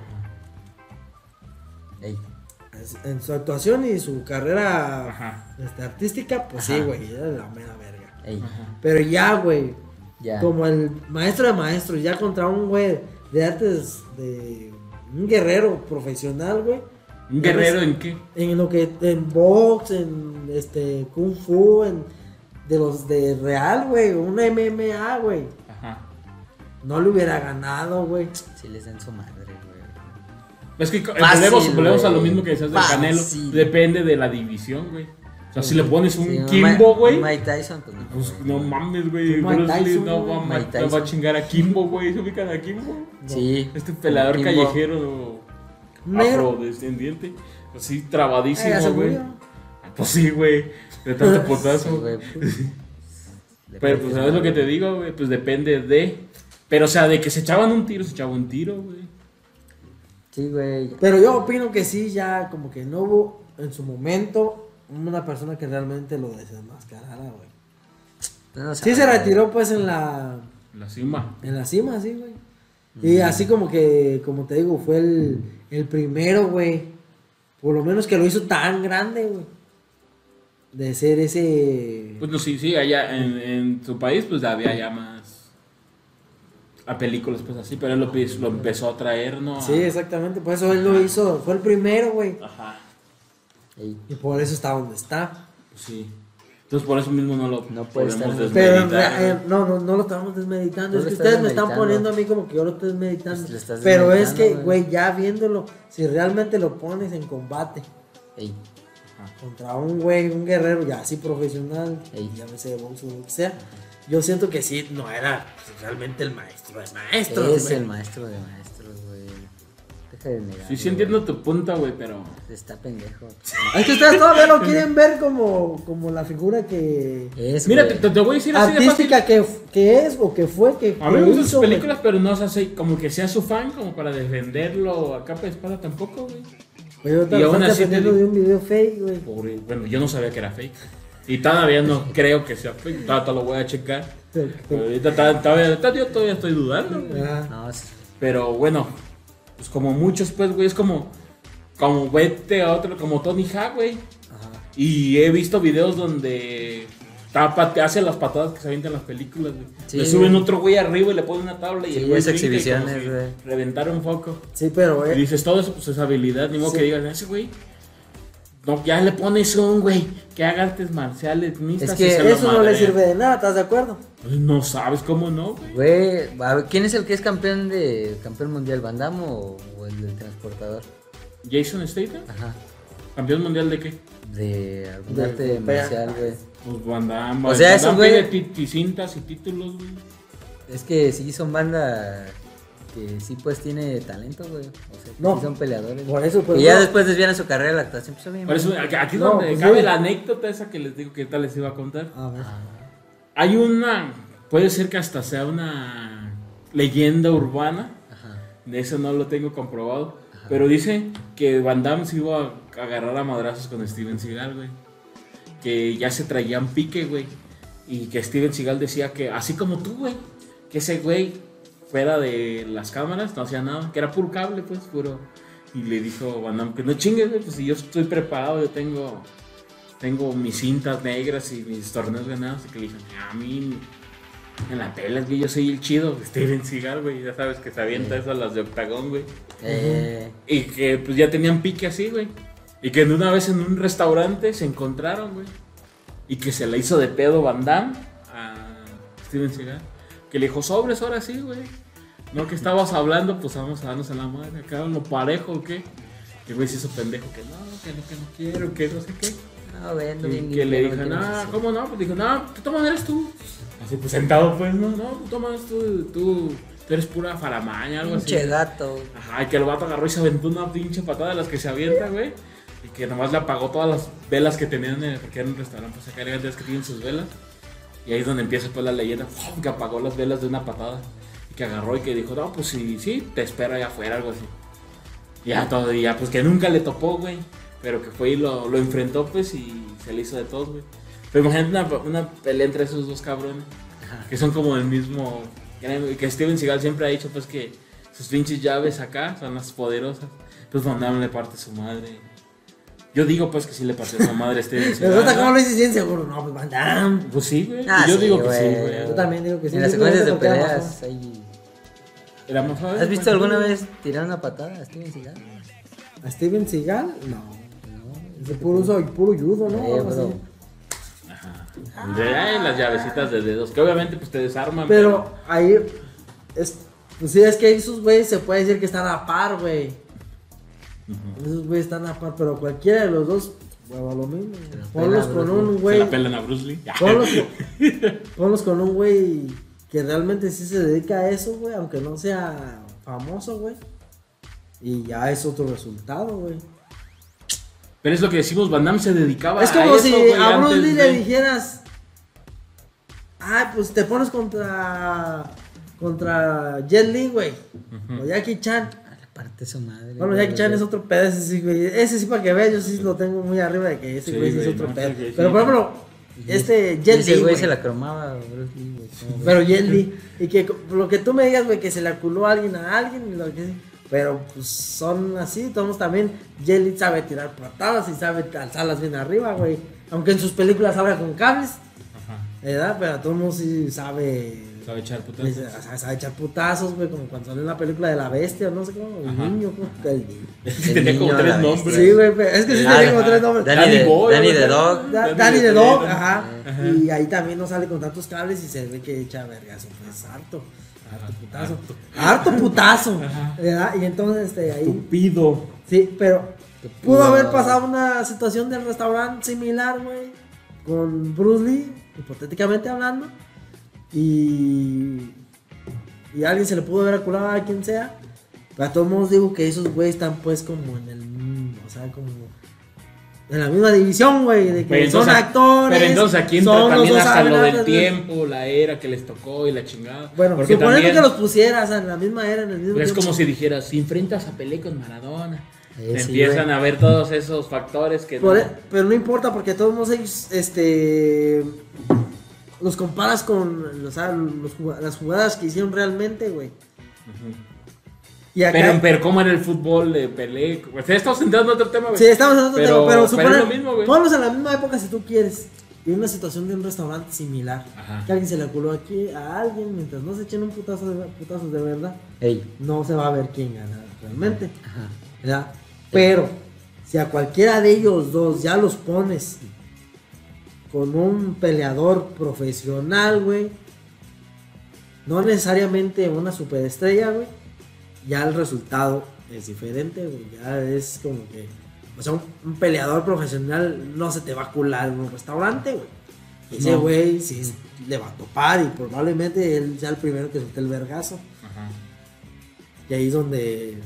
Speaker 1: En su actuación y su carrera este, artística, pues
Speaker 3: Ajá.
Speaker 1: sí, güey, era la mera verga. Pero ya, güey,
Speaker 3: Ya.
Speaker 1: como el maestro de maestros, ya contra un güey de artes de un guerrero profesional, güey.
Speaker 2: ¿Un guerrero en qué?
Speaker 1: En lo que, en box, en este, kung fu, en de los de real, güey, una MMA, güey.
Speaker 2: Ajá.
Speaker 1: No le hubiera ganado, güey.
Speaker 3: Sí les dan su madre.
Speaker 2: Es que
Speaker 3: Fácil,
Speaker 2: volvemos, volvemos a lo
Speaker 3: güey.
Speaker 2: mismo que decías del
Speaker 3: Fácil.
Speaker 2: Canelo. Depende de la división, güey. O sea, si le pones un
Speaker 3: Sí,
Speaker 2: Kimbo, güey.
Speaker 3: Mike Tyson, pues no.
Speaker 2: Pues
Speaker 3: güey.
Speaker 2: no mames, güey. Bruce
Speaker 1: Tyson,
Speaker 2: no
Speaker 1: güey.
Speaker 2: va, a ma-
Speaker 3: Mike
Speaker 2: no va a chingar a Kimbo, güey. ¿Se ubican a Kimbo?
Speaker 3: Sí.
Speaker 2: Este pelador
Speaker 3: Kimbo.
Speaker 2: callejero afrodescendiente. Así
Speaker 1: Eh, se
Speaker 2: trabadísimo, güey.
Speaker 1: murió.
Speaker 2: Pues sí, güey. De tanto
Speaker 3: Sí,
Speaker 2: potazo.
Speaker 3: güey.
Speaker 2: Pero pues, ¿sabes lo que te digo, güey? Pues depende de. Pero, o sea, de que se echaban un tiro, se echaba un tiro, güey.
Speaker 3: Sí, güey.
Speaker 1: Pero yo opino que sí, ya como que no hubo en su momento una persona que realmente lo desenmascarara, güey.
Speaker 3: No
Speaker 1: Sí se retiró pues en la
Speaker 2: La cima.
Speaker 1: en la cima, sí, güey. Y así como que, como te digo, fue el, el primero, güey. Por lo menos que lo hizo tan grande, güey. De ser ese...
Speaker 2: Pues no, sí, sí, allá en, en su país pues había ya más a películas pues así, pero él lo, empezó a traer, ¿no?
Speaker 1: Sí, exactamente. Por eso él lo hizo. Fue el primero, güey.
Speaker 2: Ajá,
Speaker 1: Y por eso está donde está.
Speaker 2: sí. Entonces por eso mismo no lo
Speaker 3: No
Speaker 2: podemos
Speaker 3: estar
Speaker 1: Pero
Speaker 2: desmeditar, ¿no?
Speaker 1: eh, no, no, no lo estamos desmeditando.
Speaker 3: No
Speaker 1: es que ustedes me están poniendo a mí como que yo lo estoy desmeditando.
Speaker 3: Pues
Speaker 1: Pero es que,
Speaker 3: güey.
Speaker 1: ya viéndolo, si realmente lo pones en combate
Speaker 3: ey,
Speaker 1: contra un güey, un guerrero ya así profesional,
Speaker 3: Ey.
Speaker 1: ya me sé de box o lo que sea, yo siento que sí, no era pues, realmente el maestro de maestros.
Speaker 3: es
Speaker 1: güey.
Speaker 3: el maestro de maestros, güey. Deja de negar.
Speaker 2: Sí, sí entiendo tu punto, güey, pero...
Speaker 3: Está pendejo.
Speaker 1: Es que ustedes todavía lo quieren ver como, como la figura que...
Speaker 3: Es,
Speaker 2: Mira, te, te voy a decir así de fácil.
Speaker 1: Artística que, que es o que fue, que,
Speaker 2: A mí me gustan sus
Speaker 1: güey.
Speaker 2: películas, pero no es así como que sea su fan como para defenderlo a capa de espada tampoco, güey.
Speaker 1: Ahorita
Speaker 2: Y aún así te
Speaker 1: de un video fake, güey.
Speaker 2: Pobre, bueno, yo no sabía que era fake. Y todavía no creo que sea fake. Todavía lo voy a checar. Pero ahorita ta- todavía, todavía- yo todavía estoy dudando, güey. Pero bueno, pues como muchos, pues, güey, es como, como vete a otro, como Tony Hawk, güey.
Speaker 1: ajá.
Speaker 2: Y he visto videos donde tapa, hace las patadas que se avientan en las películas, güey.
Speaker 3: Sí.
Speaker 2: Le suben otro güey arriba y le ponen una tabla y
Speaker 3: Sí,
Speaker 2: el güey
Speaker 3: exhibiciones,
Speaker 2: si
Speaker 3: güey.
Speaker 2: Reventar un foco.
Speaker 1: Sí, pero,
Speaker 2: Y
Speaker 1: eh,
Speaker 2: dices, todo eso pues es habilidad, ni modo
Speaker 1: Sí.
Speaker 2: que digas, ese güey. No, ya le pones un güey que haga artes marciales, mixtas
Speaker 3: Es que
Speaker 1: eso no le sirve de nada, ¿estás de acuerdo?
Speaker 2: Pues no sabes cómo no, güey.
Speaker 3: Güey, a ver, ¿quién es el que es campeón de campeón mundial? ¿Van Damme o, o el del transportador?
Speaker 2: Jason Statham,
Speaker 3: Ajá.
Speaker 2: campeón mundial de qué?
Speaker 3: De algún
Speaker 1: De
Speaker 3: arte marcial, güey.
Speaker 2: Pues Van Damme.
Speaker 3: O sea,
Speaker 2: Damme
Speaker 3: güey-
Speaker 2: tiene ti- ti- cintas y títulos, güey.
Speaker 3: Es que sí son banda que sí pues tiene talento, güey. O sea,
Speaker 1: No.
Speaker 3: sí son peleadores.
Speaker 1: Por eso, pues.
Speaker 3: y ya
Speaker 1: no.
Speaker 3: después desvían su carrera de la actuación. Pues,
Speaker 2: Por eso, aquí es
Speaker 1: No,
Speaker 2: donde
Speaker 1: pues,
Speaker 2: cabe
Speaker 1: sí.
Speaker 2: la anécdota esa que les digo que tal les iba a contar.
Speaker 1: A ver.
Speaker 2: Hay una, puede ser que hasta sea una leyenda urbana,
Speaker 3: Ajá.
Speaker 2: de eso no lo tengo comprobado, pero dice que Van Damme se iba a agarrar a madrazos con Steven Seagal, güey. Que ya se traían pique, güey. Y que Steven Seagal decía que, así como tú, güey, que ese güey fuera de las cámaras no hacía nada, que era puro cable, pues, puro. Y le dijo Van Damme que no chingues, güey, pues si yo estoy preparado, yo tengo tengo mis cintas negras y mis torneos ganados. Y que le dije, a mí en la es que yo soy el chido, Steven Seagal, güey. Ya sabes que se avienta eso a las de Octagón, güey.
Speaker 3: Eh,
Speaker 2: Y que pues ya tenían pique así, güey. Y que una vez en un restaurante se encontraron, güey. Y que se le hizo de pedo Van Damme a Steven Seagal. Que le dijo, sobres ahora sí, güey. No que estabas hablando, pues vamos a darnos en la madre. Acá lo parejo, ¿o qué? Que güey se hizo pendejo, que no, que no, que no quiero, que no sé qué.
Speaker 3: no, vendo
Speaker 2: Y
Speaker 3: bien
Speaker 2: que le dijo,
Speaker 3: no
Speaker 2: ¿cómo no? Pues dijo, no, tú tomas eres tú. Así pues sentado, pues, no, no, tú tomas tú, tú, tú eres pura faramaña, algo así.
Speaker 3: Pinche gato.
Speaker 2: Ajá, y que el vato agarró y se aventó una pinche patada de las que se avienta, güey. Y que nomás le apagó todas las velas que tenían, en el- porque era un restaurante, pues acá hay velas que tienen sus velas. Y ahí es donde empieza pues la leyenda, que apagó las velas de una patada. Que agarró y que dijo, no, pues sí, sí, te espero allá afuera, algo así. Ya ya, pues que nunca le topó, güey. Pero que fue y lo, lo enfrentó, pues, y se le hizo de todo, güey. Pero imagínate una, una pelea entre esos dos cabrones. Que son como el mismo. Que Steven Seagal siempre ha dicho, pues, que sus pinches llaves acá son las poderosas. Pues Van Damme le parte su madre. Yo digo, pues, que sí le partió su madre a Steven
Speaker 1: Pero
Speaker 2: Seagal.
Speaker 1: ¿cómo
Speaker 2: ¿no?
Speaker 1: lo dices bien seguro? No, pues Van Damme.
Speaker 2: Pues sí, güey.
Speaker 3: Ah,
Speaker 2: yo
Speaker 3: sí,
Speaker 2: digo que sí,
Speaker 3: güey.
Speaker 1: Yo también digo que sí.
Speaker 3: En las secuencias de peleas, ahí. ¿Has visto alguna vez tirar una patada a Steven Seagal?
Speaker 1: ¿A Steven Seagal? No.
Speaker 3: No.
Speaker 1: Es de puro, soy puro judo, ¿no?
Speaker 3: Eh, bro.
Speaker 2: Ajá. De ahí las llavecitas de dedos, que obviamente pues te desarman.
Speaker 1: Pero ahí es, pues sí, es que esos güeyes se puede decir que están a par, güey. Esos güeyes están a par, pero cualquiera de los dos, huevo, a lo mismo. Ponlos con un
Speaker 2: Se
Speaker 1: güey,
Speaker 2: la pelan a Bruce Lee.
Speaker 1: ponlos, ponlos con un güey que realmente sí se dedica a eso, güey, aunque no sea famoso, güey. Y ya es otro resultado, güey.
Speaker 2: Pero es lo que decimos, Van Damme se dedicaba
Speaker 1: Es
Speaker 2: a
Speaker 1: como
Speaker 2: eso,
Speaker 1: si
Speaker 2: güey,
Speaker 1: a Bruce Lee
Speaker 2: de-
Speaker 1: le dijeras, ay, pues te pones contra contra Jet Li, güey, o Jackie Chan.
Speaker 3: Ah, parte su madre.
Speaker 1: Bueno, Jackie Chan es otro pedo, ese sí, güey. Ese sí, para que veas, yo sí lo tengo muy arriba de que ese
Speaker 2: Sí,
Speaker 1: güey es otro
Speaker 2: no,
Speaker 1: pedo. Pero por ejemplo, este Jet
Speaker 3: ese
Speaker 1: Li,
Speaker 3: güey se la cromaba, Bruce Lee, güey. ¿cómo ves?
Speaker 1: Pero Jet Li. Y que lo que tú me digas, güey, que se le culó a alguien a alguien. y lo que Pero pues son así, todos también. Jet Li sabe tirar patadas y sabe alzarlas bien arriba, güey. Aunque en sus películas habla con cables,
Speaker 2: Ajá.
Speaker 1: ¿verdad? Pero todo el mundo sí sabe.
Speaker 2: Sabe echar.
Speaker 1: Dice, Sabe, sabe echar putazos, güey, como cuando salió en la película de la bestia, o no sé cómo, el
Speaker 2: Ajá.
Speaker 1: niño, que el niño.
Speaker 3: El
Speaker 2: Tenía como tres nombres.
Speaker 1: Sí, güey, es que sí
Speaker 3: Ah,
Speaker 1: tenía como tres nombres.
Speaker 3: Danny,
Speaker 2: Danny
Speaker 3: de,
Speaker 2: Boy,
Speaker 3: Danny the Dog.
Speaker 1: Da-
Speaker 2: Danny
Speaker 1: Danny
Speaker 2: the
Speaker 1: the Dog,
Speaker 2: Dog.
Speaker 1: ajá.
Speaker 2: Ajá.
Speaker 1: Y ahí también no sale con tantos cables y se ve que echa vergas. Pues harto. Harto putazo. Harto putazo. ¿verdad? Y entonces, este, ahí.
Speaker 2: Tupido.
Speaker 1: Sí, pero pudo haber pasado una situación del restaurante similar, güey. Con Bruce Lee, hipotéticamente hablando. Y. Y a alguien se le pudo haber aculado a quien sea. Pero a todos modos digo que esos güeyes están pues como en el. O sea, como. En la misma división, güey. De que
Speaker 2: Pero
Speaker 1: son
Speaker 2: entonces-
Speaker 1: actores.
Speaker 2: Pero entonces aquí entra
Speaker 1: son
Speaker 2: también hasta lo del tiempo, la era que les tocó y la chingada.
Speaker 1: Bueno,
Speaker 2: porque
Speaker 1: suponiendo
Speaker 2: también
Speaker 1: que los pusieras en la misma era, en el mismo
Speaker 2: es
Speaker 1: tiempo.
Speaker 2: como si dijeras, si enfrentas a Pelé con Maradona.
Speaker 3: Eh, sí,
Speaker 2: empiezan
Speaker 3: güey.
Speaker 2: a ver todos esos factores que
Speaker 1: Por
Speaker 2: no-
Speaker 1: e- pero no importa porque todos ellos, este, los comparas con o sea, los las jugadas que hicieron realmente, güey.
Speaker 2: Ujú.
Speaker 1: Y acá,
Speaker 2: Pero, pero ¿cómo era el fútbol de Pelé? Pues estamos entrando en otro tema, güey.
Speaker 1: sí, estamos en otro
Speaker 2: pero,
Speaker 1: tema, pero,
Speaker 2: pero
Speaker 1: supone,
Speaker 2: es lo mismo, güey.
Speaker 1: ponlos en la misma época si tú quieres. Y una situación de un restaurante similar.
Speaker 2: Ajá.
Speaker 1: Que alguien se le culó aquí a alguien mientras no se echen un putazo de, putazos de verdad.
Speaker 3: Ey.
Speaker 1: No se va a ver quién gana realmente.
Speaker 3: Ajá.
Speaker 1: ¿verdad? Pero si a cualquiera de ellos dos ya los pones con un peleador profesional, güey, no necesariamente una superestrella, güey, ya el resultado es diferente, güey. Ya es como que, o sea, un, un peleador profesional no se te va a cular en un restaurante, güey. Ese
Speaker 2: No.
Speaker 1: güey sí le va a topar y probablemente él sea el primero que suelte el vergazo.
Speaker 2: Ajá.
Speaker 1: Y ahí es donde.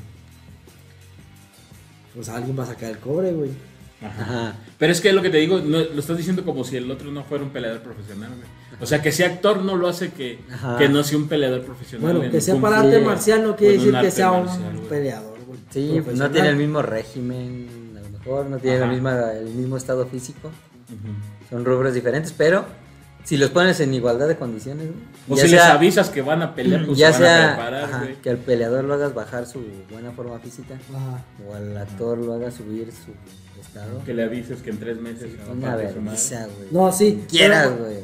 Speaker 1: Pues alguien va a sacar el cobre, güey.
Speaker 2: Ajá.
Speaker 3: Ajá.
Speaker 2: Pero es que lo que te digo, no- lo estás diciendo como si el otro no fuera un peleador profesional, güey. O sea, que sea actor no lo hace que, que no sea un peleador profesional.
Speaker 1: Bueno,
Speaker 2: en
Speaker 1: que sea
Speaker 2: Kung
Speaker 1: para arte marcial no quiere decir que sea un
Speaker 2: güey.
Speaker 1: peleador, güey.
Speaker 3: Sí, pues no tiene el mismo régimen, a lo mejor, no tiene la misma, el mismo estado físico. Son rubros diferentes, pero si los pones en igualdad de condiciones, güey,
Speaker 2: O
Speaker 3: ya
Speaker 2: si les avisas que van a pelear, pues
Speaker 3: ya
Speaker 2: se van a
Speaker 3: sea
Speaker 2: preparar,
Speaker 3: ajá,
Speaker 2: güey.
Speaker 3: que al peleador lo hagas bajar su buena forma física
Speaker 1: Ajá.
Speaker 3: o al actor lo hagas subir su estado.
Speaker 2: Que le avises que en tres meses se va a
Speaker 3: Una vergüenza, güey.
Speaker 1: No, sí,
Speaker 3: Quieras,
Speaker 1: pero-
Speaker 3: güey.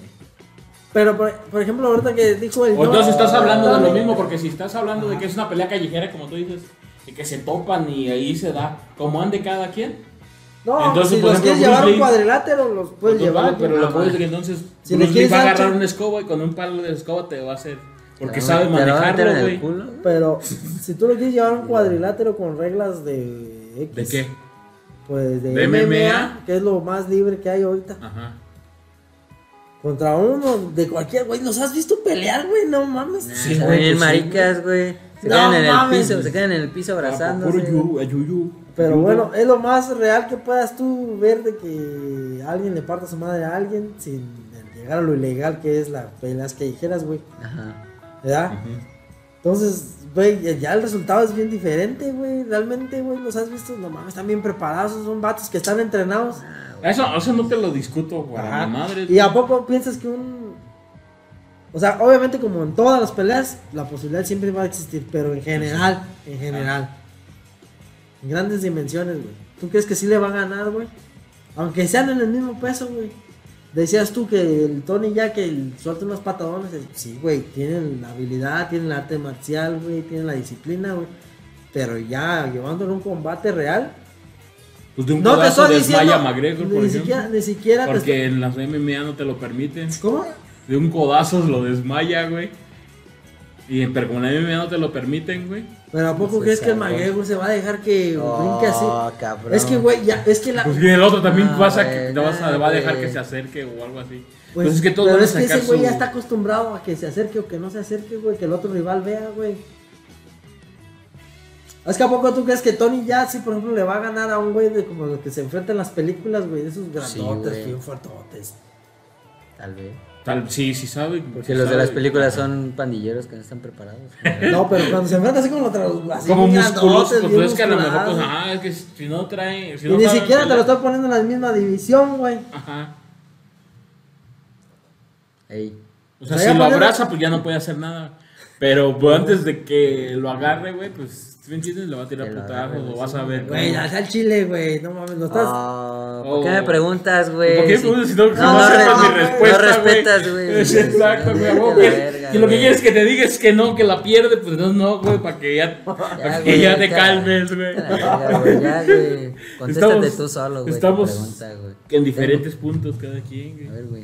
Speaker 1: Pero, por, por ejemplo, ahorita que dijo el.
Speaker 2: O entonces
Speaker 1: no,
Speaker 2: estás hablando de lo mismo, porque si estás hablando de que es una pelea callejera, como tú dices, y que se topan y ahí se da, como ande cada quien.
Speaker 1: No,
Speaker 2: Entonces,
Speaker 1: si
Speaker 2: por
Speaker 1: los
Speaker 2: ejemplo,
Speaker 1: quieres llevar un cuadrilátero, los puedes llevar.
Speaker 2: va, pero lo puedes decir entonces,
Speaker 1: Si le
Speaker 2: Bruce Lee
Speaker 1: quieres
Speaker 2: va a agarrar una escoba y con un palo de escoba te va a hacer. Porque sabe manejarlo, güey.
Speaker 1: Pero si tú lo quieres llevar un cuadrilátero con reglas de X,
Speaker 2: ¿De qué?
Speaker 1: Pues de,
Speaker 2: ¿De
Speaker 1: MMA,
Speaker 2: MMA?
Speaker 1: que es lo más libre que hay ahorita.
Speaker 2: Ajá.
Speaker 1: Contra uno de cualquier, güey, ¿los has visto pelear, güey? No mames.
Speaker 2: Sí,
Speaker 3: se
Speaker 2: güey, pues
Speaker 3: maricas, güey. Se
Speaker 1: No
Speaker 3: quedan en el
Speaker 1: mames.
Speaker 3: piso, se quedan en el piso abrazándose.
Speaker 2: Puro yu, ayuyu,
Speaker 1: Pero
Speaker 2: yudo.
Speaker 1: bueno, es lo más real que puedas tú ver de que alguien le parta su madre a alguien sin llegar a lo ilegal que es las peleas callejeras, güey.
Speaker 3: Ajá.
Speaker 1: ¿Verdad?
Speaker 2: Ujú.
Speaker 1: Entonces, güey, ya- el resultado es bien diferente, güey. Realmente, güey, los has visto, no mames, están bien preparados, son vatos que están entrenados.
Speaker 2: Eso, eso no te lo discuto, güey. Madre.
Speaker 1: ¿Y a poco piensas que un... O sea, obviamente como en todas las peleas, la posibilidad siempre va a existir, pero en general, en general. En grandes dimensiones, güey. ¿Tú crees que sí le va a ganar, güey? Aunque sean en el mismo peso, güey. Decías tú que el Tony ya que el- suelta unos patadones. eh, Sí, güey, tienen la habilidad, tienen el arte marcial, güey, tienen la disciplina, güey. Pero ya llevándolo un combate real.
Speaker 2: Pues de un
Speaker 1: No te
Speaker 2: codazo
Speaker 1: estoy
Speaker 2: desmaya
Speaker 1: diciendo.
Speaker 2: McGregor,
Speaker 1: ni,
Speaker 2: por
Speaker 1: siquiera,
Speaker 2: ejemplo.
Speaker 1: ni siquiera te
Speaker 2: Porque en las MMA no te lo permiten.
Speaker 1: ¿Cómo?
Speaker 2: De un codazo lo desmaya, güey. Y en, pero con la MMA no te lo permiten, güey.
Speaker 1: Pero ¿a poco crees que el McGregor se va a dejar que
Speaker 3: Oh,
Speaker 1: brinque así?
Speaker 3: cabrón.
Speaker 1: Es que, güey, ya, es que la.
Speaker 2: Pues y el otro también
Speaker 3: Ah,
Speaker 2: pasa que
Speaker 3: güey,
Speaker 2: te vas a, va a dejar que se acerque o algo así.
Speaker 1: Pues,
Speaker 2: Pues, es que todos
Speaker 1: pero es que ese güey
Speaker 2: su-
Speaker 1: ya está acostumbrado a que se acerque o que no se acerque, güey, que el otro rival vea, güey. Es que a poco tú crees que Tony ya, sí, por ejemplo, le va a ganar a un güey de como los que se enfrentan en las películas, güey, de esos grandotes,
Speaker 3: güey.
Speaker 1: bien fuertotes.
Speaker 3: Tal vez.
Speaker 2: Tal, sí, sí sabe.
Speaker 3: Porque
Speaker 2: sí
Speaker 3: los de las películas son pandilleros que no están preparados.
Speaker 1: No, pero cuando se enfrentan así como los así
Speaker 2: Como musculosos, pues, es que a lo mejor, pues, ajá, es que si no trae. Si
Speaker 1: Y
Speaker 2: no
Speaker 1: ni siquiera te lo estoy poniendo en la misma división, güey.
Speaker 2: Ajá.
Speaker 3: Ey.
Speaker 2: O sea, si lo abraza, pues ya no puede hacer nada. Pero pues, antes de que lo agarre, güey, pues, ¿sí ¿me entiendes? Le va a tirar
Speaker 3: lo güey,
Speaker 2: vas a ver.
Speaker 1: Güey, haz al chile, güey. No mames, lo estás.
Speaker 3: Ah, ¿Por
Speaker 2: Oh.
Speaker 3: qué me preguntas, güey?
Speaker 2: ¿Por qué me preguntas si no,
Speaker 3: no,
Speaker 2: no
Speaker 3: no
Speaker 2: mi
Speaker 3: no
Speaker 2: respuesta,
Speaker 3: respetas, güey.
Speaker 2: Exacto, güey. A
Speaker 3: a
Speaker 2: Si lo que quieres que te diga es que no, que la pierde, pues no, no, güey, para que ya, para que ya te
Speaker 3: ya.
Speaker 2: calmes, güey.
Speaker 3: A Ya, güey. Contéstate
Speaker 2: Estamos-
Speaker 3: tú solo, güey.
Speaker 2: estamos. En diferentes puntos cada quien,
Speaker 3: A
Speaker 2: güey.
Speaker 3: ver, güey.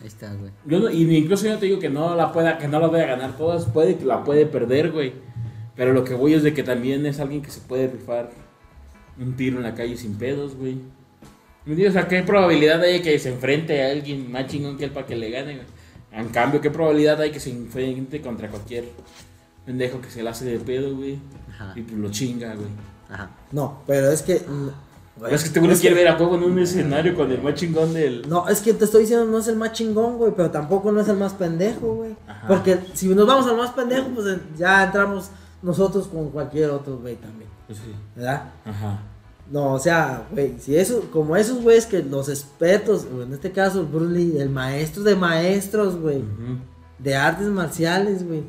Speaker 3: Ahí está, güey.
Speaker 2: Yo no- y incluso yo no te digo que no la pueda, que no la vaya a ganar todas, puede que la puede perder, güey. Pero lo que voy es de que también es alguien que se puede rifar un tiro en la calle sin pedos, güey. O sea, ¿qué probabilidad hay de que se enfrente a alguien más chingón que él para que le gane, güey? En cambio, ¿qué probabilidad hay que se enfrente contra cualquier pendejo que se le hace de pedo, güey?
Speaker 3: Ajá.
Speaker 2: Y pues lo chinga, güey.
Speaker 3: Ajá.
Speaker 1: No, pero es que. güey,
Speaker 2: Es que este güey no quiere ver a poco en un escenario con el más chingón del.
Speaker 1: No, es que te estoy diciendo, no es el más chingón, güey, pero tampoco no es el más pendejo, güey.
Speaker 2: Ajá.
Speaker 1: Porque si nos vamos al más pendejo, pues eh, ya entramos nosotros con cualquier otro, güey, también,
Speaker 2: sí.
Speaker 1: ¿verdad?
Speaker 2: Ajá.
Speaker 1: No, o sea, güey, si eso, como esos güeyes que los expertos, en este caso el Bruce Lee, el maestro de maestros, güey, de artes marciales, güey,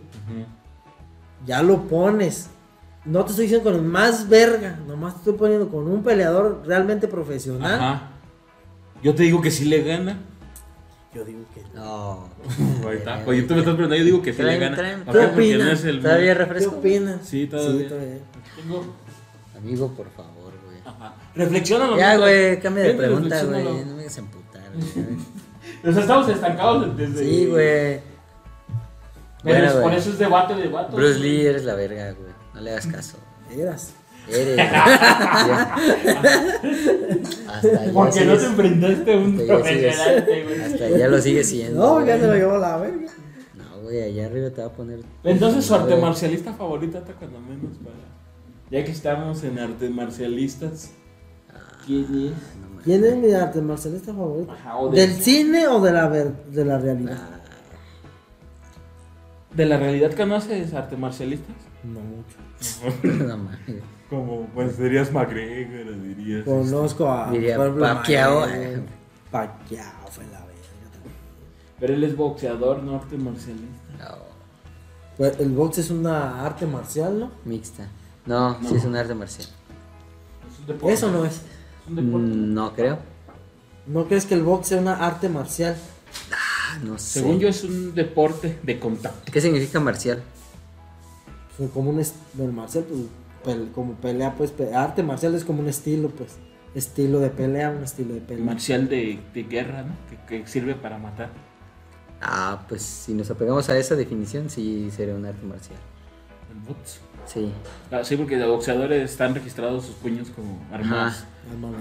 Speaker 1: ya lo pones. No te estoy diciendo con el más verga, nomás te estoy poniendo con un peleador realmente profesional.
Speaker 2: Ajá. Yo te digo que sí le gana.
Speaker 1: Yo digo que no.
Speaker 3: No.
Speaker 2: Ahí está. Oye, tú me estás preguntando, yo digo que sí le gana.
Speaker 3: traen-
Speaker 2: ¿Por
Speaker 1: ¿Qué
Speaker 2: qué?
Speaker 1: Opinas?
Speaker 2: no es el.
Speaker 3: ¿Todavía
Speaker 1: ¿Qué
Speaker 3: refresco?
Speaker 1: opinas?
Speaker 2: Sí, todavía.
Speaker 1: Sí, todavía.
Speaker 2: Tengo-
Speaker 3: Amigo, por favor, güey.
Speaker 2: Ajá. Reflexiónalo.
Speaker 3: Ya,
Speaker 2: ¿no?
Speaker 3: güey, cambia de pregunta, güey. No me hagas emputar, güey.
Speaker 2: Sea, estamos estancados desde.
Speaker 3: Sí, güey. Bueno,
Speaker 2: por eso es debate de vatos.
Speaker 3: Bruce Lee, eres la verga, güey. No le hagas caso.
Speaker 1: Eras.
Speaker 3: Eres. Ya. Hasta allá
Speaker 2: Porque no
Speaker 3: sigues-
Speaker 2: te enfrentaste a un profesional, güey.
Speaker 3: Hasta allá lo sigue siendo.
Speaker 1: No,
Speaker 3: güey.
Speaker 1: ya se lo llevó la verga.
Speaker 3: No, güey, allá arriba te va a poner.
Speaker 2: Entonces, su arte marcialista favorita hasta cuando menos para. Ya que estamos en artes marcialistas. ¿Quién es?
Speaker 3: No.
Speaker 1: ¿Quién es mi arte marcialista favorito?
Speaker 2: Ajá, o de-
Speaker 1: ¿Del cine o de la, ver- de la realidad?
Speaker 3: Ah,
Speaker 2: ¿De la realidad conoces arte marcialistas?
Speaker 1: No mucho.
Speaker 3: no mames.
Speaker 2: Como, pues dirías McGregor, dirías.
Speaker 1: Conozco a.
Speaker 3: Diría Pacquiao.
Speaker 1: Pacquiao fue la verga. también.
Speaker 2: Pero él es boxeador, no arte marcialista.
Speaker 3: No,
Speaker 1: Pues, el box es una arte marcial, ¿no?
Speaker 3: mixta. No, sí
Speaker 2: No.
Speaker 3: es un arte marcial.
Speaker 2: Es un deporte.
Speaker 1: Eso no es.
Speaker 2: Es un deporte.
Speaker 3: Mm, No creo.
Speaker 1: ¿No crees que el box sea una arte marcial?
Speaker 3: Ah, no sé.
Speaker 2: Según yo, es un deporte de contacto.
Speaker 3: ¿Qué significa marcial?
Speaker 1: Pues, como un est- bueno, marcial, pues como pelea, pues pe- arte marcial es como un estilo, pues. Estilo de pelea, un estilo de pelea.
Speaker 2: Marcial de, de guerra, ¿no? Que, que sirve para matar.
Speaker 3: Ah, pues si nos apegamos a esa definición, sí sería un arte marcial.
Speaker 2: El.
Speaker 3: Sí.
Speaker 2: Ah, sí, porque de boxeadores están registrados sus puños como armas.